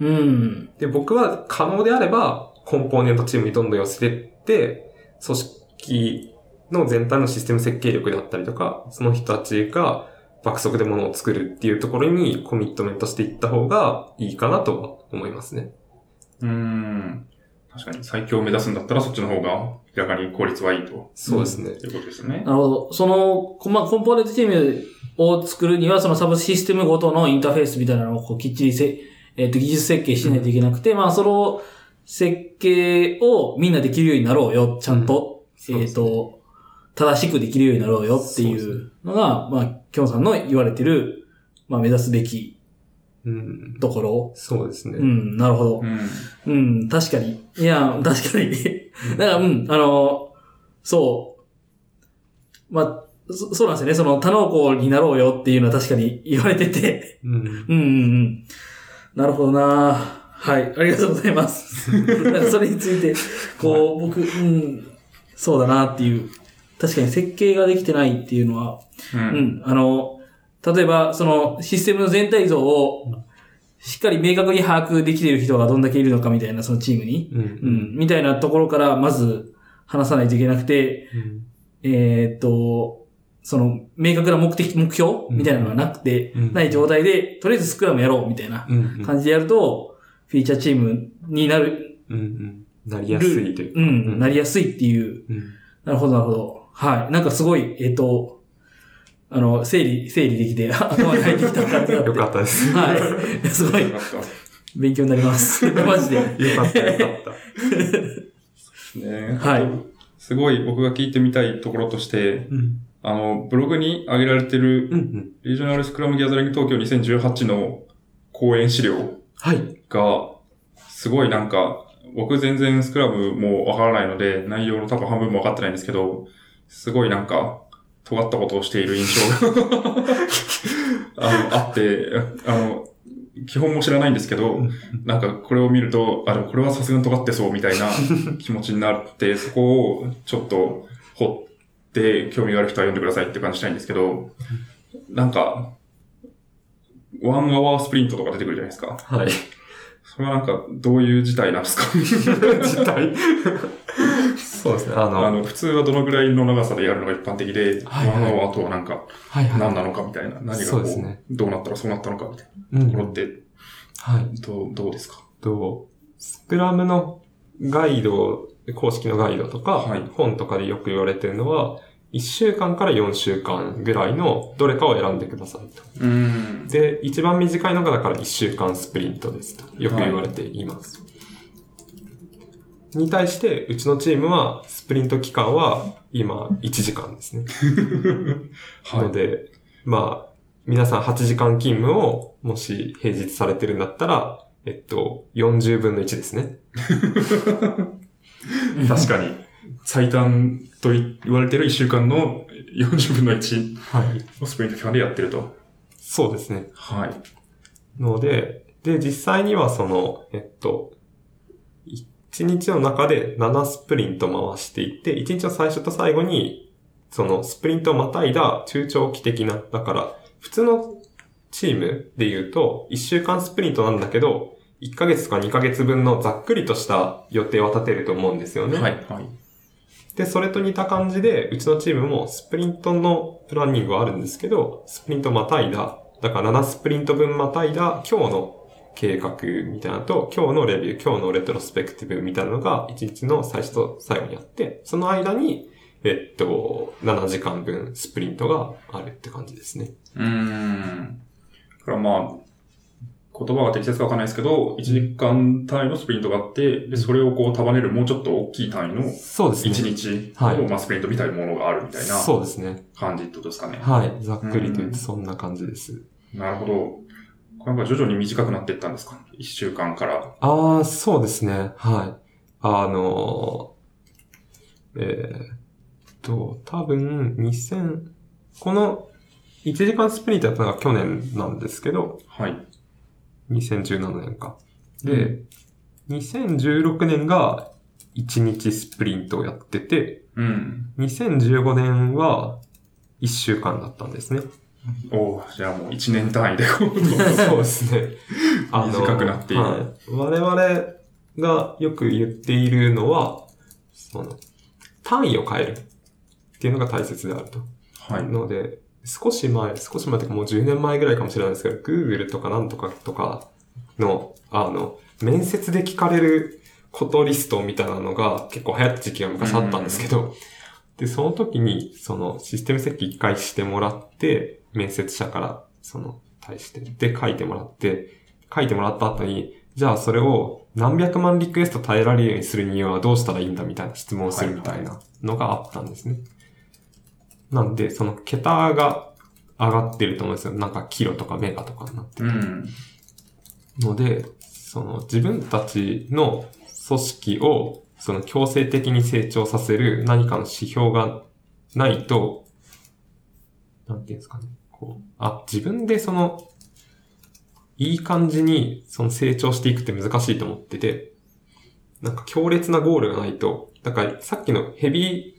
うん。で、僕は可能であれば、コンポーネントチームにどんどん寄せてって、組織の全体のシステム設計力であったりとか、その人たちが爆速で物を作るっていうところにコミットメントしていった方がいいかなとは思いますね。うん。確かに最強を目指すんだったらそっちの方が明らかに効率はいいと。そうですね。ということですよねな。るほど。その、こまあ、コンポーネントチームを作るには、そのサブシステムごとのインターフェースみたいなのをこうきっちりせ、えっ、と、技術設計しないといけなくて、まあ、その設計をみんなできるようになろうよ、ちゃんと。えっ、そうですねと、正しくできるようになろうよっていそううのが、まあ、きょんさんの言われてる、まあ、目指すべきうん。ところ？そうですね。うん、なるほどう。ん。うん、確かに。いや、確かに。だから、うん、あの、そう。まあ、そそうなんですよね。その、多能校になろうよっていうのは確かに言われてて。うん。うんうんうん。なるほどなはい。ありがとうございます。なんかそれについて、こう、僕、うん、そうだなっていう。確かに設計ができてないっていうのは、う。うんん、あの、例えば、その、システムの全体像を、しっかり明確に把握できている人がどんだけいるのかみたいな、そのチームに。うん。うん、みたいなところから、まず、話さないといけなくて、うん。えーっと、その、明確な目的、目標うんみたいなのがなくて、うんない状態で、とりあえずスクラムやろうみたいなうん。感じでやると、フィーチャーチームになる、うん。うん。なりやすいというか。うん、なりやすいっていう。うん。なるほど、なるほど。はい。なんかすごい、えーっと、あの、整理、整理できて、頭に入ってきた感じがあって。よかったです。はい。すごい勉強になります。マジで。よかった、よかった。ね。はいすごい僕が聞いてみたいところとして、うん。あの、ブログに上げられてる。リージョナルスクラムギャザリング東京2018の講演資料はい。が、すごいなんか、僕全然スクラムもわからないので、内容の多分半分もわかってないんですけど、すごいなんか、尖ったことをしている印象があのあって、あの、基本も知らないんですけど、なんかこれを見ると、あ、でもこれはさすがに尖ってそうみたいな気持ちになって、そこをちょっと掘って興味がある人は読んでくださいって感じしたいんですけど、なんか、One Hour Sprint とか出てくるじゃないですか。はい。それはなんか、どういう事態なんですか？事態？そうですね。あの、あの、普通はどのぐらいの長さでやるのが一般的で、はいはい。 One Hour とはなんか、はいはい。何なのかみたいな、何がこう、そうですね。どうなったらそうなったのかみたいうん。なところって、はい。どう、どうですか？と、スクラムのガイド、公式のガイドとか、はい。本とかでよく言われてるのは、1週間から4週間ぐらいのどれかを選んでくださいと。うん。で、一番短いのがだから1週間スプリントですと。よく言われています。に対して、うちのチームは、スプリント期間は今1時間ですね。はい。ので、まあ、皆さん8時間勤務を、もし平日されてるんだったら、えっと、40分の1ですね。確かに。最短と言われてる1週間の40分の1はい。のスプリント期間でやってると。そうですね。はい。ので、で、実際にはその、えっと、1日の中で7スプリント回していって、1日の最初と最後に、そのスプリントをまたいだ中長期的な、だから、普通のチームで言うと、1週間スプリントなんだけど、1ヶ月とか2ヶ月分のざっくりとした予定は立てると思うんですよね。はい。はい。で、それと似た感じで、うちのチームもスプリントのプランニングはあるんですけど、スプリントまたいだ、だから7スプリント分またいだ今日の計画みたいなのと、今日のレビュー、今日のレトロスペクティブみたいなのが1日の最初と最後にやって、その間に、えっと、7時間分スプリントがあるって感じですね。うーん。だからまあ、言葉が適切かわかんないですけど、1時間単位のスプリントがあって、で、それをこう束ねるもうちょっと大きい単位のそうですね。1日はいの、まあ、スプリントみたいなものがあるみたいなそうですね。感じってことですかね。はい。ざっくりと言うんってそんな感じです。なるほど。これなんか徐々に短くなっていったんですか ?1 週間から。ああ、そうですね。はい。あのー、えーっと、多分、2000、この1時間スプリントやったのが去年なんですけど、はい。2017年か。で、2016年が1日スプリントをやってて、うん。2015年は1週間だったんですね。おーじゃあもう1年単位でこう、そうですね。短くなっているはい。我々がよく言っているのは、その、単位を変えるっていうのが大切であると。はい。ので、少し前、少し前というかもう10年前ぐらいかもしれないですけど、Google とかなんとかとかの、あの、面接で聞かれることリストみたいなのが結構流行った時期が昔あったんですけど、で、その時に、そのシステム設計一回してもらって、面接者から、その、対して、で、書いてもらって、書いてもらった後に、じゃあそれを何百万リクエスト耐えられるようにするにはどうしたらいいんだみたいな質問をするみたいなのがあったんですね。なんで、その桁が上がってると思うんですよ。なんかキロとかメガとかになってうん。ので、その自分たちの組織をその強制的に成長させる何かの指標がないと、なんていうんですかね。こう、あ、自分でその、いい感じにその成長していくって難しいと思ってて、なんか強烈なゴールがないと、だからさっきのヘビ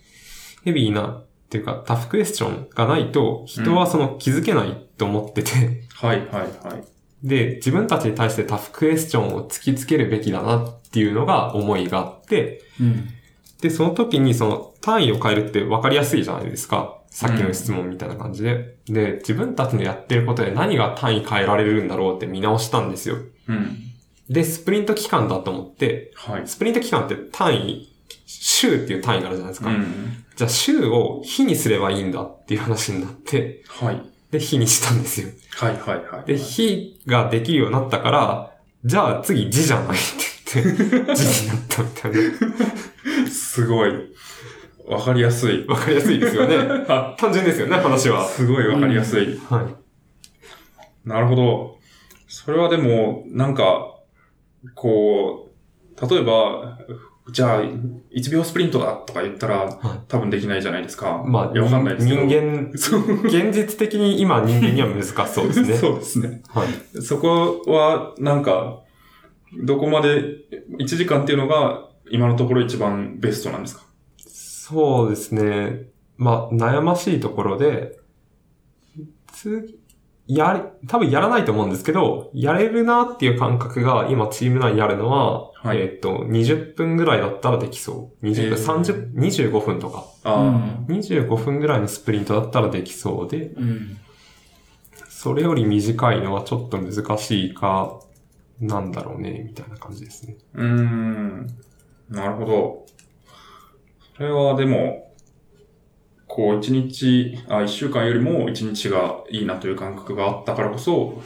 ー、ヘビーなっていうかタフクエスチョンがないと人はその気づけないと思ってて、はいはいはい。で、自分たちに対してタフクエスチョンを突きつけるべきだなっていうのが思いがあって、うん。で、その時にその単位を変えるって分かりやすいじゃないですか。さっきの質問みたいな感じで。で、自分たちのやってることで何が単位変えられるんだろうって見直したんですよ。うん。で、スプリント期間だと思って、はい。スプリント期間って単位、週っていう単位があるじゃないですか。うん。じゃあ週を日にすればいいんだっていう話になって、はい。で、日にしたんですよ。はいはいはい。で、日ができるようになったから、じゃあ次字じゃないって言って、字になったみたいな。すごい。わかりやすい。わかりやすいですよね。単純ですよね、話は。すごいわかりやすい。はい。なるほど。それはでも、なんか、こう、例えば、じゃあ、1秒スプリントだとか言ったら、は多分できないじゃないですか。まあ、いやわかんないですけど。人間、現実的に今人間には難しそうですね。そうですね。はい。そこは、なんか、どこまで、1時間っていうのが、今のところ一番ベストなんですか？そうですね。まあ、悩ましいところで、次、やり、多分やらないと思うんですけど、やれるなっていう感覚が今チーム内にあるのは、はいえっ、と、20分ぐらいだったらできそう。20分、えー30、25分とか。ああ、25分ぐらいのスプリントだったらできそうで、うん。それより短いのはちょっと難しいか、なんだろうね、みたいな感じですね。うーん。なるほど。それはでも、こう一日、あ、一週間よりも一日がいいなという感覚があったからこそ、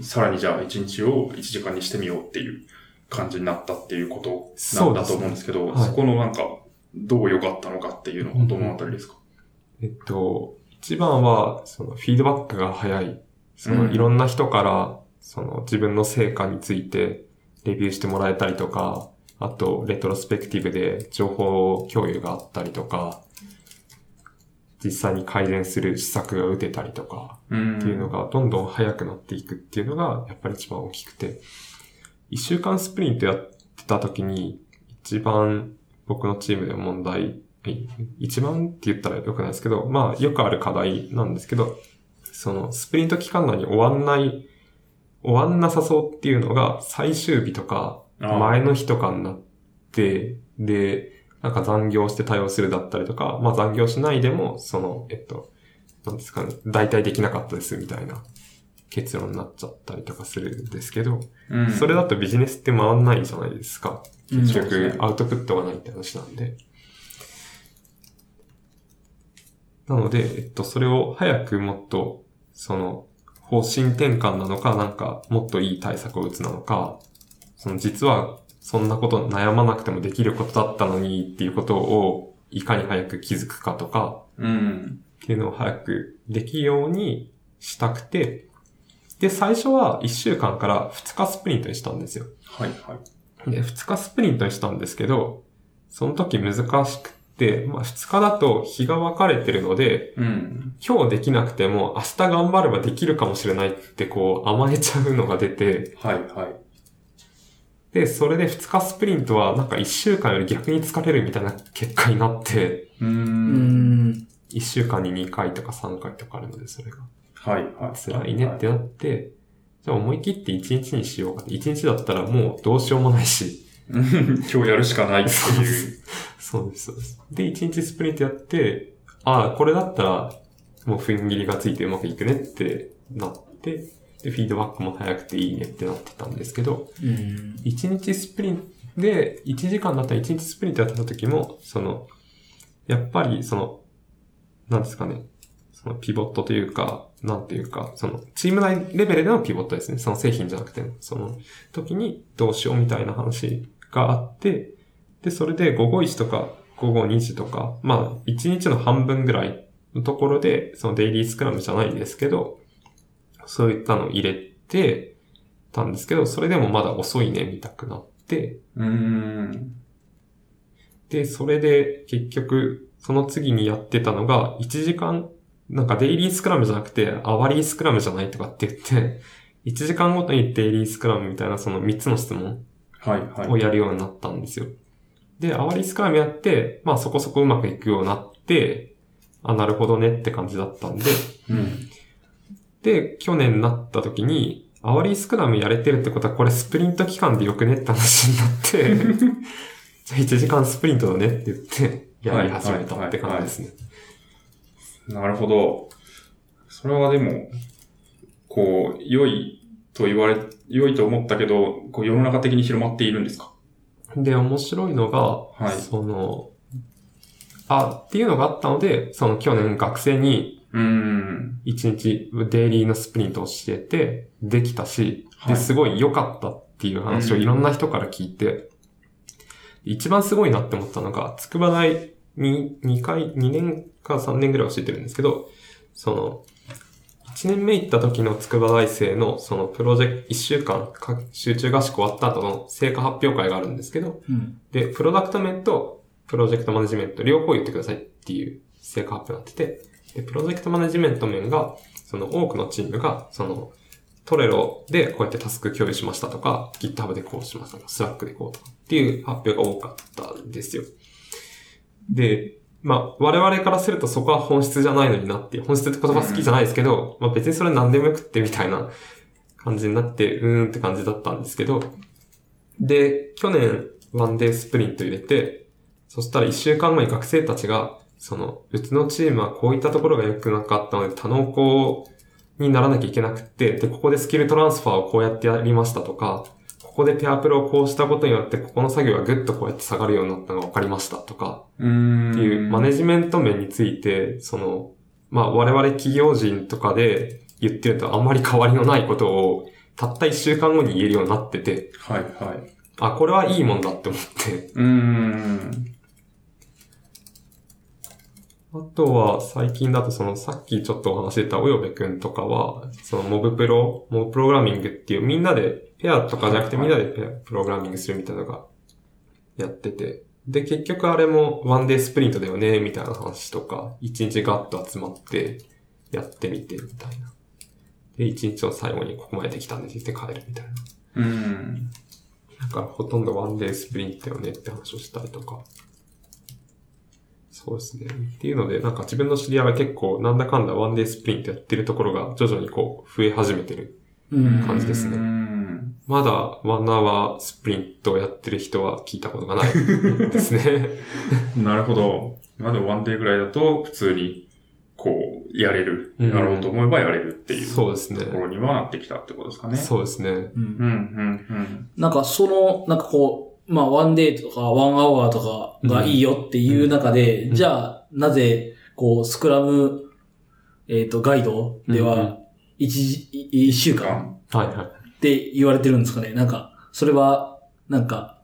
さらにじゃあ一日を一時間にしてみようっていう感じになったっていうことなんだと思うんですけど、そね。はい。このなんか、どう良かったのかっていうのはどのあたりですか、えっと、一番は、その、フィードバックが早い。その、うん。いろんな人から、その、自分の成果について、レビューしてもらえたりとか、あと、レトロスペクティブで情報共有があったりとか、実際に改善する施策が打てたりとか、うん。っていうのがどんどん早くなっていくっていうのがやっぱり一番大きくて、一週間スプリントやってた時に一番僕のチームで問題、い一番って言ったらよくないですけど、まあよくある課題なんですけど、そのスプリント期間内に終わんない、終わんなさそうっていうのが最終日とか前の日とかになって、で、なんか残業して対応するだったりとか、まあ残業しないでも、その、えっと、なんですかね、代替できなかったですみたいな結論になっちゃったりとかするんですけど、うんそれだとビジネスって回んないじゃないですか。うん結局、アウトプットがないって話なんで。なので、えっと、それを早くもっと、その、方針転換なのか、なんか、もっといい対策を打つなのか、その、実は、そんなこと悩まなくてもできることだったのにっていうことを、いかに早く気づくかとか、うん。っていうのを早くできるようにしたくて、で、最初は1週間から2日スプリントにしたんですよ。はいはい。で、2日スプリントにしたんですけど、その時難しくって、まあ2日だと日が分かれてるので、うん。今日できなくても明日頑張ればできるかもしれないってこう甘えちゃうのが出て、はいはい。で、それで2日スプリントはなんか1週間より逆に疲れるみたいな結果になって、う。うんん。1週間に2回とか3回とかあるので、それが。はいはい。辛いねってなって、じゃあ思い切って1日にしようか。1日だったらもうどうしようもないし、う ん今日やるしかないっていう。そうです、そうです。で、1日スプリントやって、ああ、これだったら、もう踏ん切りがついてうまくいくねってなって、で、フィードバックも早くていいねってなってたんですけど、うん。1日スプリンで、1時間だったら1日スプリントやってた時も、その、やっぱりその、なんですかね、そのピボットというか、なんていうか、その、チーム内レベルでのピボットですね。その製品じゃなくて、その、時にどうしようみたいな話があって、で、それで午後1とか午後2時とか、まあ、1日の半分ぐらいのところで、そのデイリースクラムじゃないですけど、そういったのを入れてたんですけど、それでもまだ遅いね、見たくなって。で、それで結局、その次にやってたのが、1時間、なんかデイリースクラムじゃなくて、アワリースクラムじゃないとかって言って、1時間ごとにデイリースクラムみたいなその3つの質問はい、はい。をやるようになったんですよ。で、アワリースクラムやって、まあそこそこうまくいくようになって、あ、なるほどねって感じだったんで、うん。で、去年なった時に、アワリースクラムやれてるってことは、これスプリント期間でよくねって話になって、じゃあ1時間スプリントだねって言って、やり始めたって感じですね。なるほど。それはでも、こう、良いと言われ、良いと思ったけど、こう世の中的に広まっているんですか？で、面白いのが、はいその、あ、っていうのがあったので、その去年学生にうーん。1日デイリーのスプリントを教えて、できたし、で、はいすごい良かったっていう話をうんいろんな人から聞いて、一番すごいなって思ったのが、筑波大に2回、2年か3年ぐらい教えてるんですけど、その、1年目行った時の筑波大生の、そのプロジェクト、1週間か集中合宿終わった後の成果発表会があるんですけど、うん。で、プロダクト面とプロジェクトマネジメント両方言ってくださいっていう成果発表になってて、で、プロジェクトマネジメント面が、その多くのチームが、その、トレロでこうやってタスク共有しましたとか、GitHub でこうしましたとか、Slack でこうとかっていう発表が多かったんですよ。で、まあ、我々からするとそこは本質じゃないのになって、本質って言葉好きじゃないですけど、まあ別にそれ何でもよくってみたいな感じになって、うーんって感じだったんですけど、で、去年ワンデースプリント入れて、そしたら一週間後に学生たちが、その、うちのチームはこういったところが良くなかったので、多能校にならなきゃいけなくって、で、ここでスキルトランスファーをこうやってやりましたとか、ここでペアプロをこうしたことによって、ここの作業がぐっとこうやって下がるようになったのが分かりましたとか。っていうマネジメント面について、その、まあ我々企業人とかで言ってるとあんまり変わりのないことを、たった一週間後に言えるようになってて、はい、はい。あ、これはいいもんだって思って。うーん。あとは、最近だとその、さっきちょっとお話し出たおよべくんとかは、その、モブプロ、モブプログラミングっていう、みんなで、ペアとかじゃなくてみんなでペアプログラミングするみたいなのが、やってて。で、結局あれも、 One Day Sprint だよね、みたいな話とか、一日ガッと集まって、やってみて、みたいな。で、一日の最後にここまでできたんでって言って帰るみたいな。うーん。だからほとんど One Day Sprint よねって話をしたりとか。そうですね。っていうので、なんか自分の知り合いは結構なんだかんだ One Day Sprint やってるところが徐々にこう増え始めてる。うん。感じですねうーん。まだ One Hour スプリントをやってる人は聞いたことがないですね。なるほど。まだ One Day ぐらいだと、普通に、こう、やれる。うんやろうと思えばやれるっていう。そうですねところにはなってきたってことですかね。そうですね。うんうん、うん、なんかその、なんかこう、まあ One Day とか One Hour とかがいいよっていう中で、うんじゃあなぜ、こう、スクラム、えっ、と、ガイドでは、一一週うん。間はいはい。って言われてるんですかねなんか、それは、なんか、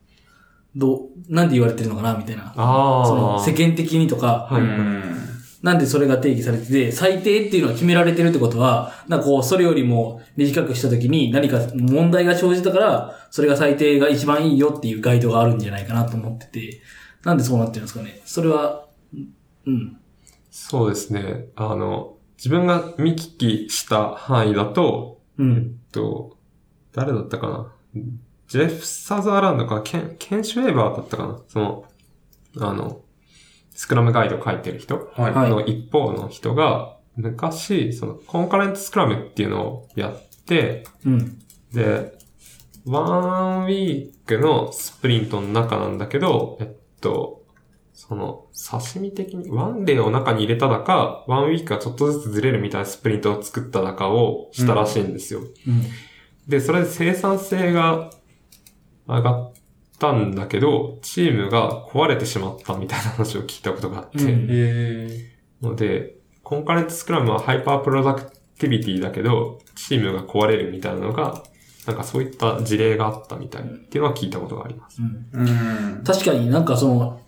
どう、なんで言われてるのかなみたいな。ああ。その、世間的にとか、はいうんなんでそれが定義されてて、最低っていうのは決められてるってことは、なんかこう、それよりも短くした時に何か問題が生じたから、それが最低が一番いいよっていうガイドがあるんじゃないかなと思ってて、なんでそうなってるんですかね？それは、うん。そうですね。あの、自分が見聞きした範囲だと、えっうん。と、誰だったかな？ジェフ・サザーランドか、ケン、ケン・シュエーバーだったかな？その、あの、スクラムガイド書いてる人の一方の人が、昔、その、コンカレントスクラムっていうのをやって、うん。で、ワンウィークのスプリントの中なんだけど、えっと、その、刺身的に、 One Dayを中に入れただか、 One Week がちょっとずつずれるみたいなスプリントを作っただかをしたらしいんですよ。うん。で、それで生産性が上がったんだけど、チームが壊れてしまったみたいな話を聞いたことがあって、うんへので、 Concurrent Scrum は Hyper Productivity だけど、チームが壊れるみたいなのが、なんかそういった事例があったみたいっていうのは聞いたことがあります。うんー。うん。確かになんかその、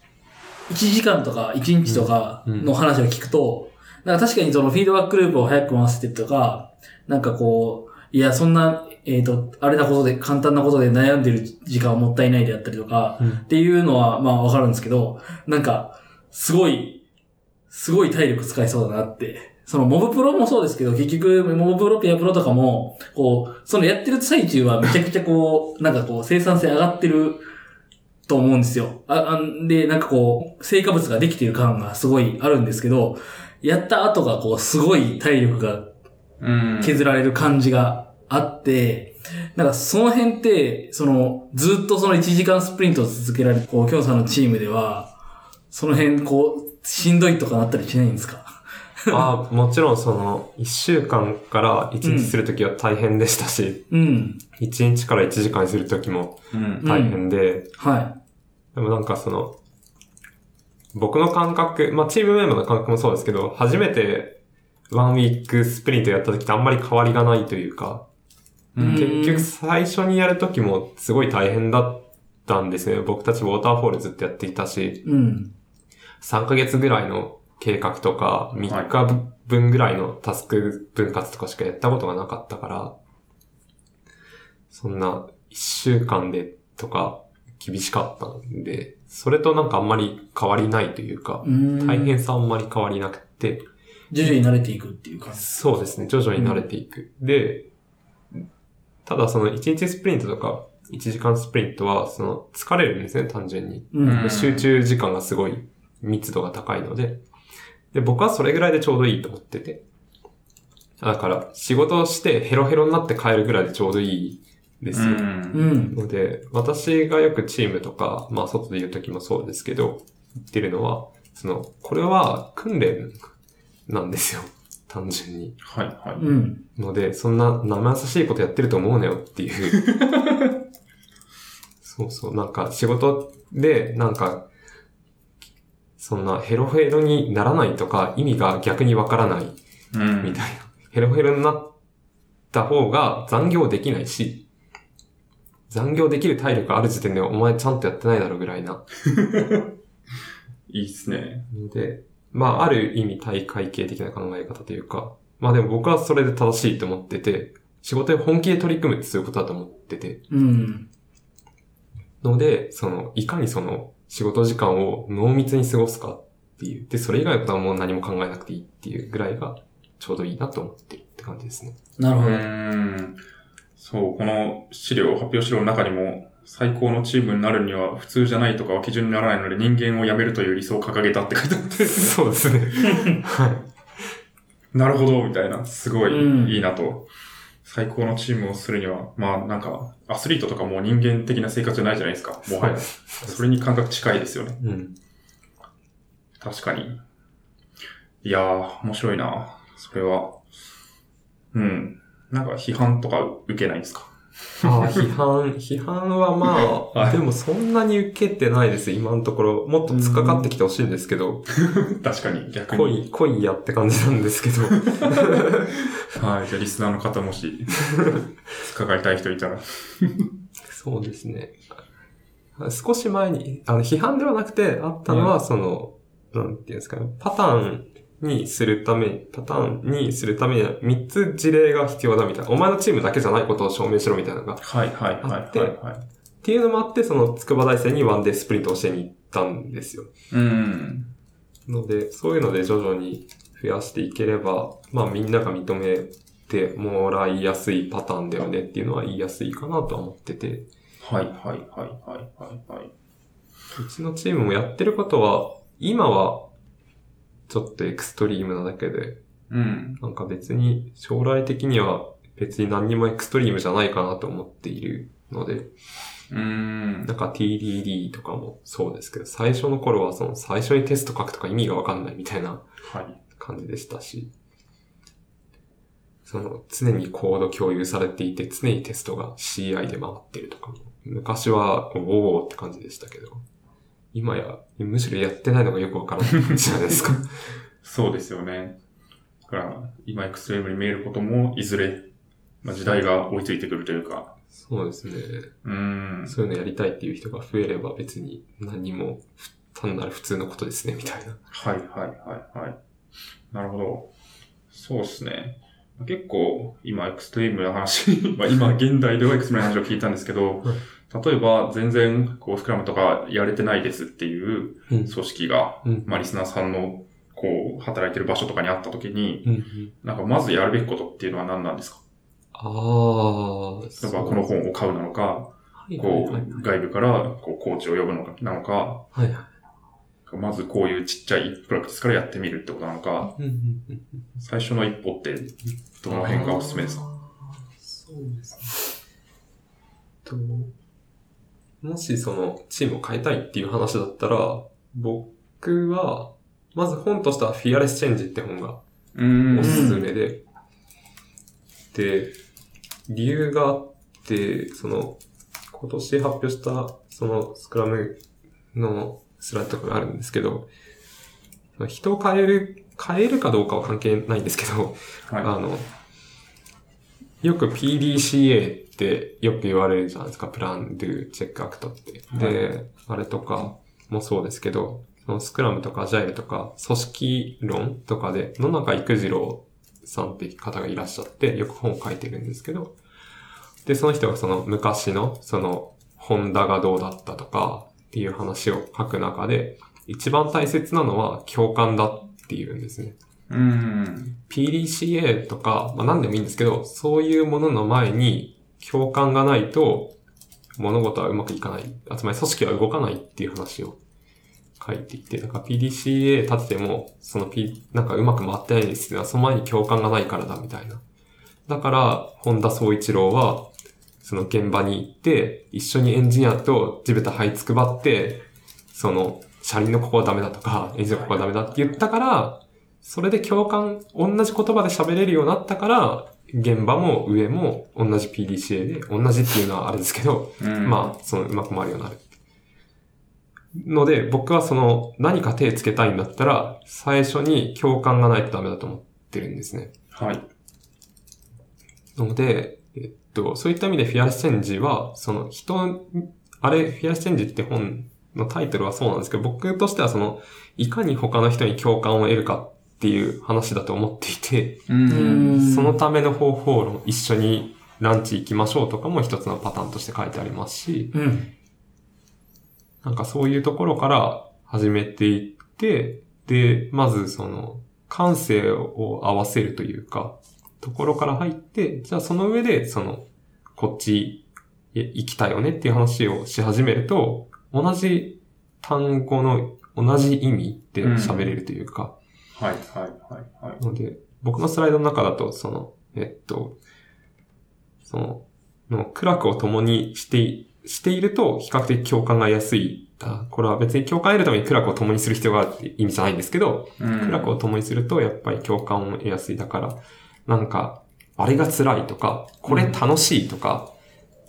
1時間とか1日とかの話を聞くと、なんか確かにそのフィードバックループを早く回せてとか、なんかこう、いや、そんな、えっ、と、あれなことで、簡単なことで悩んでる時間はもったいないであったりとか、うんっていうのは、まあわかるんですけど、なんか、すごい、すごい体力使いそうだなって。そのモブプロもそうですけど、結局、モブプロ、ペアプロとかも、こう、そのやってる最中はめちゃくちゃこう、なんかこう、生産性上がってると思うんですよ。あ、あで、なんかこう、成果物ができてる感がすごいあるんですけど、やった後がこう、すごい体力がうん。削られる感じがあって、なんかその辺って、その、ずっとその1時間スプリントを続けられる、こう、京さんのチームでは、その辺、こう、しんどいとかなったりしないんですか？あ あ、もちろんその、1週間から1日するときは大変でしたし、うん。1日から1時間にするときもうん。大変で、はでもなんかその、僕の感覚、まあチームメンバーの感覚もそうですけど、初めて One Week Sprint やった時ってあんまり変わりがないというか、うん結局最初にやる時もすごい大変だったんですね。僕たちウォーターフォールずっとやっていたし。、うん。3ヶ月ぐらいの計画とか、3日分ぐらいのタスク分割とかしかやったことがなかったから、そんな1週間でとか厳しかったんで、それとなんかあんまり変わりないというかう、ん。大変さあんまり変わりなくて、徐々に慣れていくっていう感じ。そうですね、徐々に慣れていく。で、ただその1日スプリントとか1時間スプリントは、その疲れるんですね、単純に。うん。うん集中時間がすごい密度が高いので、で、僕はそれぐらいでちょうどいいと思ってて。だから、仕事をしてヘロヘロになって帰るぐらいでちょうどいいですよ。うん。うん。ので、私がよくチームとか、まあ外で言う時もそうですけど、言ってるのは、その、これは訓練なんですよ。単純に。はい、はい。うん。ので、そんな生優しいことやってると思うなよっていう。そうそう、なんか仕事で、なんか、そんなヘロヘロにならないとか意味が逆にわからないうん。みたいな。ヘロヘロになった方が残業できないし、残業できる体力ある時点でお前ちゃんとやってないだろうぐらいな。いいっすね。ので、まあ、ある意味体会系的な考え方というか、まあでも僕はそれで正しいと思ってて、仕事に本気で取り組むってそういうことだと思ってて、うん。ので、その、いかにその、仕事時間を濃密に過ごすかっていう。で、それ以外のことはもう何も考えなくていいっていうぐらいが、ちょうどいいなと思ってるって感じですね。うなるほど。ん。そう、この資料、発表資料の中にも、最高のチームになるには普通じゃないとかは基準にならないので人間を辞めるという理想を掲げたって書いてあって、そうですね。はい。なるほど、みたいな。すごうんいいいなと。最高のチームをするには、まあなんか、アスリートとかもう人間的な生活じゃないじゃないですか。もはや。それに感覚近いですよね。うん。確かに。いやー、面白いな。それは。うん。なんか批判とか受けないんですか？ああ、批判、批判はまあ、はいでもそんなに受けてないです、今のところ。もっと突っかかってきてほしいんですけど、確かに、逆来に。い、来いやって感じなんですけど。はい。じゃあリスナーの方もし、伺いたい人いたら。そうですね。少し前に、あの、批判ではなくて、あったのは、その、なんていうんですかね、パターンにするため、パターンにするためには3つ事例が必要だみたいな。お前のチームだけじゃないことを証明しろみたいなのが。っはい、はい、はい、あってはい、はい。ていうのもあって、その、筑波大生にワンデースプリントをしてに行ったんですよ。うん。ので、そういうので徐々に増やしていければ、まあみんなが認めてもらいやすいパターンだよねっていうのは言いやすいかなとは思ってて。はい、はい、はい、はい、はい、はい。うちのチームもやってることは、今は、ちょっとエクストリームなだけで、うん。なんか別に将来的には別に何にもエクストリームじゃないかなと思っているので、うんな。んか TDD とかもそうですけど、最初の頃はその最初にテスト書くとか意味がわかんないみたいなはい。感じでしたし、その常にコード共有されていて常にテストが CI で回ってるとかも昔は、おおって感じでしたけど、今や、むしろやってないのがよくわからない感 じじゃないですか。そうですよね。だから、今エクストレームに見えることも、いずれ、まあ、時代が追いついてくるというか、そうですね。うーん。そういうのやりたいっていう人が増えれば別に何も単なる普通のことですね、みたいな。はいはいはいはい。なるほど。そうですね。結構、今エクストリームな話、まあ今現代ではエクストリームな話を聞いたんですけど、例えば全然こうスクラムとかやれてないですっていううん組織が、うんまあリスナーさんのこう働いてる場所とかにあった時に、うん。なんかまずやるべきことっていうのは何なんですか？ああ、例えばこの本を買うなのか、はいはいこはい。う外部からこうコーチを呼ぶのか、なのか、はいはい。まずこういうちっちゃいプラクティスからやってみるってことなのか、うんうんうん最初の一歩ってどの辺がおすすめですか？そうですね。と、もしそのチームを変えたいっていう話だったら、僕は、まず本としてはフィアレスチェンジって本がうん。おすすめで、で、理由があって、その、今年発表した、そのスクラムのスライドとかがあるんですけど、人を変える、変えるかどうかは関係ないんですけど、はあの、よく PDCA ってよく言われるじゃないですか。プラン、ドゥ、チェック、アクトって。で、あれとかもそうですけど、そのスクラムとかアジャイルとか、組織論とかで、野中育次郎さんって方がいらっしゃって、よく本を書いてるんですけど、で、その人がその昔の、その、ホンダがどうだったとかっていう話を書く中で、一番大切なのは共感だっていうんですね。い。うん。PDCA とか、まあ何でもいいんですけど、そういうものの前に共感がないと物事はうまくいかない。あつまり組織は動かないっていう話を書いていて、だか PDCA 立てても、その P、なんかうまく回ってないですっていうのはその前に共感がないからだみたいな。だから、本田総一郎は、その現場に行って、一緒にエンジニアと地べた這いつくばって、その、車輪のここはダメだとか、エンジンのここはダメだって言ったから、それで共感、同じ言葉で喋れるようになったから、現場も上も同じ PDCA で、同じっていうのはあれですけど、うんまあ、そのうまく回るようになる。ので、僕はその何か手つけたいんだったら、最初に共感がないとダメだと思ってるんですね。はい。ので、えっと、そういった意味でフィアレスチェンジは、その人、あれ、フィアレスチェンジって本のタイトルはそうなんですけど、僕としてはその、いかに他の人に共感を得るかっていう話だと思っていて、うん。そのための方法論、一緒にランチ行きましょうとかも一つのパターンとして書いてありますし、うん。なんかそういうところから始めていって、で、まずその、感性を合わせるというか、ところから入って、じゃあその上で、その、こっちへ行きたいよねっていう話をし始めると、同じ単語の同じ意味で喋れるというか、はい、はい、はい、はい。ので、僕のスライドの中だと、その、えっと、その、の苦楽を共にしてい、していると、比較的共感が得やすい。あこれは別に共感を得るために苦楽を共にする必要があるって意味じゃないんですけど、うん苦楽を共にすると、やっぱり共感を得やすい。だから、なんか、あれが辛いとか、これ楽しいとか、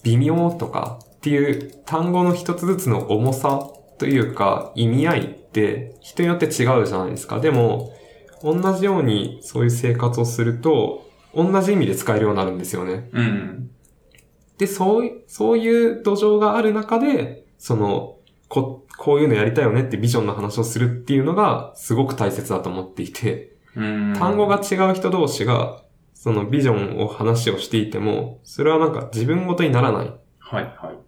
微妙とかっていう単語の一つずつの重さというか、意味合いって人によって違うじゃないですか。でも、同じようにそういう生活をすると、同じ意味で使えるようになるんですよね。うん。で、そうい、そういう土壌がある中で、その、こ、こういうのやりたいよねってビジョンの話をするっていうのがすごく大切だと思っていて、うん。単語が違う人同士が、そのビジョンを話をしていても、それはなんか自分ごとにならないはい、はい。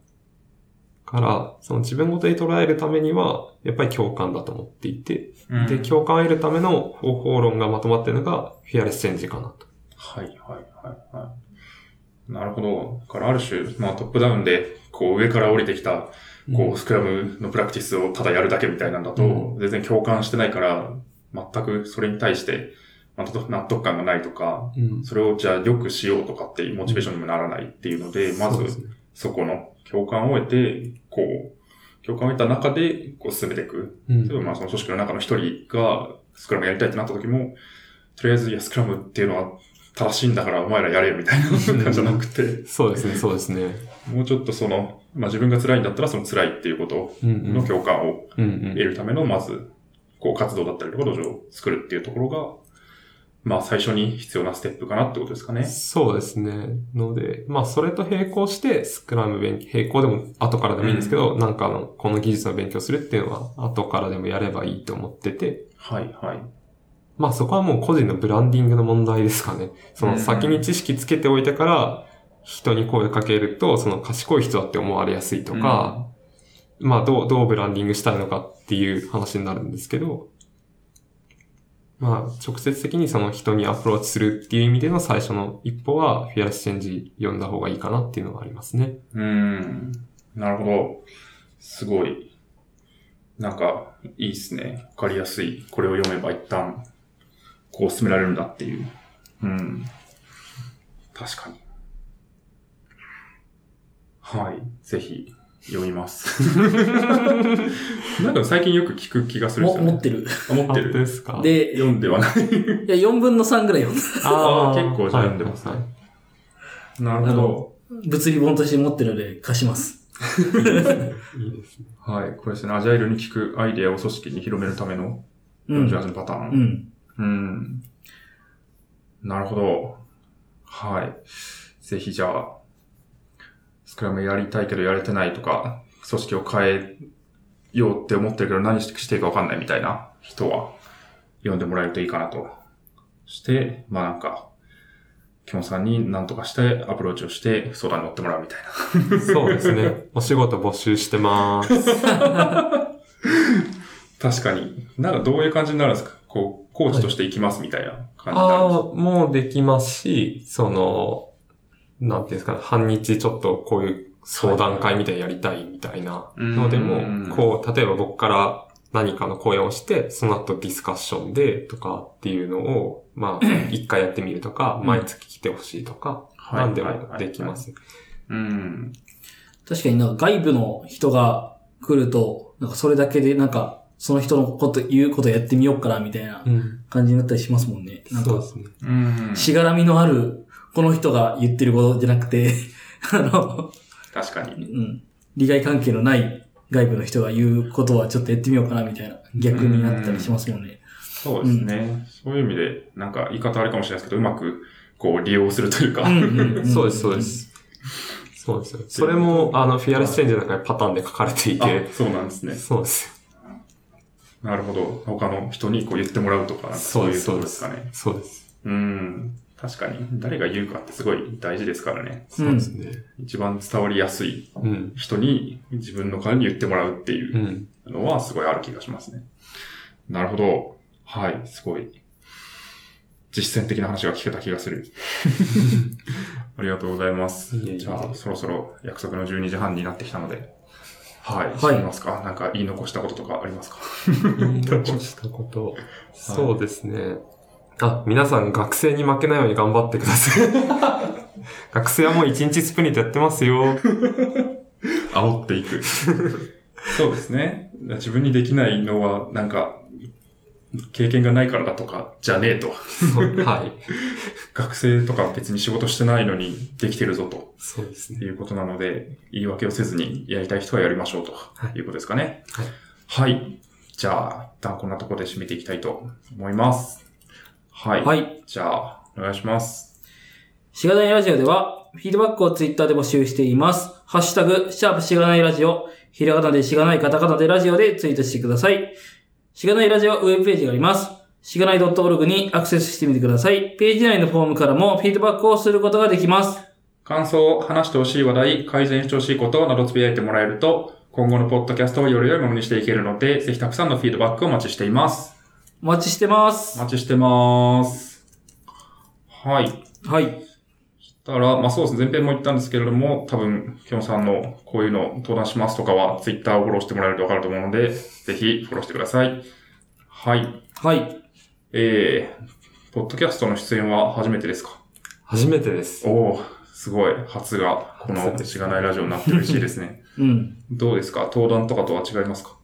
から、その自分ごとに捉えるためには、やっぱり共感だと思っていて、うんで、共感を得るための方法論がまとまっているのが、フィアレスチェンジかなと。はい、はい、はい、はい。なるほど。だからある種、まあトップダウンで、こう上から降りてきた、こうスクラムのプラクティスをただやるだけみたいなんだと、う全然共感してないから、全くそれに対して、まあ納得感がないとか、うん。それをじゃあ良くしようとかっていうモチベーションにもならないっていうので、まずそこの共感を得て、こう、共感を得た中で、こう進めていく。うん例えばまあその組織の中の一人がスクラムやりたいってなった時も、とりあえず、いや、スクラムっていうのは正しいんだからお前らやれよみたいな感じじゃなくて、そうですね、そうですね。もうちょっとその、まあ自分が辛いんだったらその辛いっていうこと。の共感を得るための、まず、こう活動だったりとか土壌を作るっていうところが、まあ最初に必要なステップかなってことですかね。そうですね。ので、まあ、それと並行して、スクラム勉強、並行でも後からでもいいんですけど、なんかあの、この技術の勉強するっていうのは、後からでもやればいいと思ってて、はいはい。まあ、そこはもう個人のブランディングの問題ですかね。その先に知識つけておいてから、人に声かけると、その賢い人だって思われやすいとか、まあ、どう、どうブランディングしたいのかっていう話になるんですけど、まあ、直接的にその人にアプローチするっていう意味での最初の一歩は、フィアレスチェンジ読んだ方がいいかなっていうのがありますね。うん。なるほど。すごい。なんか、いいですね。わかりやすい。これを読めば一旦、こう進められるんだっていう。うん。確かに。はい。ぜひ、読みます。なんか最近よく聞く気がするんですよね。も持ってる。あ持って本当でる。すか？で、い読んではない。や、4分の3ぐらい読んだ。あー結構じゃあ読んでますねはいはいなるほど。物理本として持ってるので貸します。いいですね。はい。これですね。アジャイルに聞くアイデアを組織に広めるためのうん。48のパターン。うん。うん。なるほど。はい。ぜひじゃあ、スクラムやりたいけどやれてないとか、組織を変えようって思ってるけど何していいかわかんないみたいな人は読んでもらえるといいかなと。そして、まあなんか、キョンさんに何とかしてアプローチをして相談に乗ってもらうみたいな。そうですね。お仕事募集してます。確かに。なんかどういう感じになるんですか？こう、コーチとして行きますみたいな感じになるんですか？ああ、もうできますし、その、なんていうんですかね、半日ちょっとこういう相談会みたいなやりたいみたいなのでうんも、こう、例えば僕から何かの講演をして、その後ディスカッションでとかっていうのを、まあ、一回やってみるとか、毎月来てほしいとか、はいなんでもできます。うん。確かになんか外部の人が来ると、なんかそれだけでなんか、その人のこと、言うことやってみようかなみたいなうん。感じになったりしますもんね。なんかそうで、すね。うん。しがらみのある、この人が言ってることじゃなくて、あの、確かに。うん。利害関係のない外部の人が言うことはちょっとやってみようかなみたいな逆になったりしますもんね。そうですね。そういう意味で、なんか言い方あれかもしれないですけど、うまく、こう、利用するというか。うんうんうん そうです、そうで。す。そうですよ。それも、あの、フィアレスチェンジの中にパターンで書かれていあて、そうなんですね。そうです。なるほど。他の人にこう言ってもらうとか、そういうところですかね。そうです。うん。確かに、誰が言うかってすごい大事ですからね。そうですね。一番伝わりやすいうん。人に自分の代わりに言ってもらうっていううん。のはすごいある気がしますね。なるほど。はい、すごい。実践的な話が聞けた気がする。ありがとうございます。じゃあ、そろそろ約束の12時半になってきたので。はい。はいますか？なんか言い残したこととかありますか？言い残したこと。そうですね。あ、皆さん学生に負けないように頑張ってください。学生はもう1日スプリントやってますよ。煽っていく。そうですね。自分にできないのは、なんか、経験がないからだとか、じゃねえと。そうはい。学生とか別に仕事してないのにできてるぞと。そうですね。いうことなので、言い訳をせずにやりたい人はやりましょうとはいいうことですかね。はいはい。じゃあ、一旦こんなところで締めていきたいと思います。はい。はい。じゃあ、お願いします。しがないラジオでは、フィードバックをツイッターで募集しています。ハッシュタグ、シャープしがないラジオ、ひらがなでしがない、カタカナでラジオでツイートしてください。しがないラジオウェブページがあります。しがない .org にアクセスしてみてください。ページ内のフォームからもフィードバックをすることができます。感想、話してほしい話題、改善してほしいことなどつぶやいてもらえると、今後のポッドキャストをより良いものにしていけるので、ぜひたくさんのフィードバックをお待ちしています。お待ちしてます。お待ちしてます。はい。はい。だから、まあそうですね、前編も言ったんですけれども、多分、きょんさんのこういうの登壇しますとかは、ツイッターをフォローしてもらえるとわかると思うので、ぜひフォローしてください。はい。はい。えー、ポッドキャストの出演は初めてですか？初めてです。おおすごい。初が、このしがないラジオになって嬉しいですね。うん。どうですか？登壇とかとは違いますか？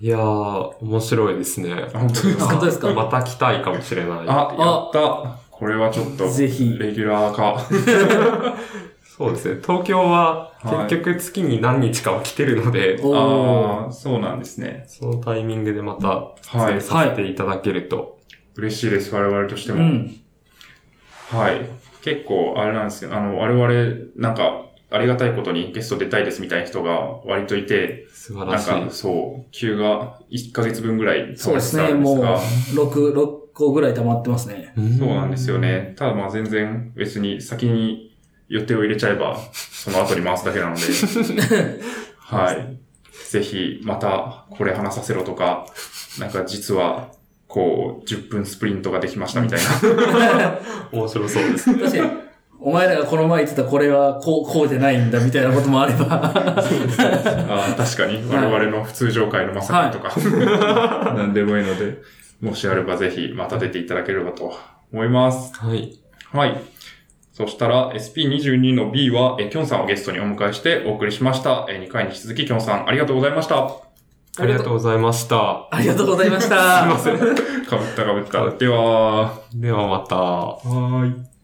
いやー、面白いですね。あ、本当ですか？本当ですか？また来たいかもしれない。あ、やった。これはちょっと、ぜひレギュラー化。そうですね。東京ははい結局月に何日かは来てるので、おああ、ー。そうなんですね。そのタイミングでまた出はい演させていただけると。嬉しいです、我々としても。うん。はい。結構、あれなんですよ。あの、我々、なんか、ありがたいことにゲスト出たいですみたいな人が割といて、素晴なんらしいか、。そう、急が1ヶ月分ぐらいそうですね。溜まもうってたんですが、6、6個ぐらい溜まってますね。そうなんですよね。ただまあ全然別に先に予定を入れちゃえば、その後に回すだけなので、はい。ぜひ、またこれ話させろとか、なんか実は、こう、10分スプリントができましたみたいな。面白そうです。確かに、お前らがこの前言ってたこれはこう、こうじゃないんだみたいなこともあれば。あー確かに、我々の普通常会のまさかとか、なんでもいいので、もしあればぜひまた出ていただければと思います。はい。はい。そしたら SP22 の B は、え、きょんさんをゲストにお迎えしてお送りしました。え、2回に引き続ききょんさんありがとうございました。ありがとうございました。ありがとうございました。かぶったかぶった。では、ではまた。はーい。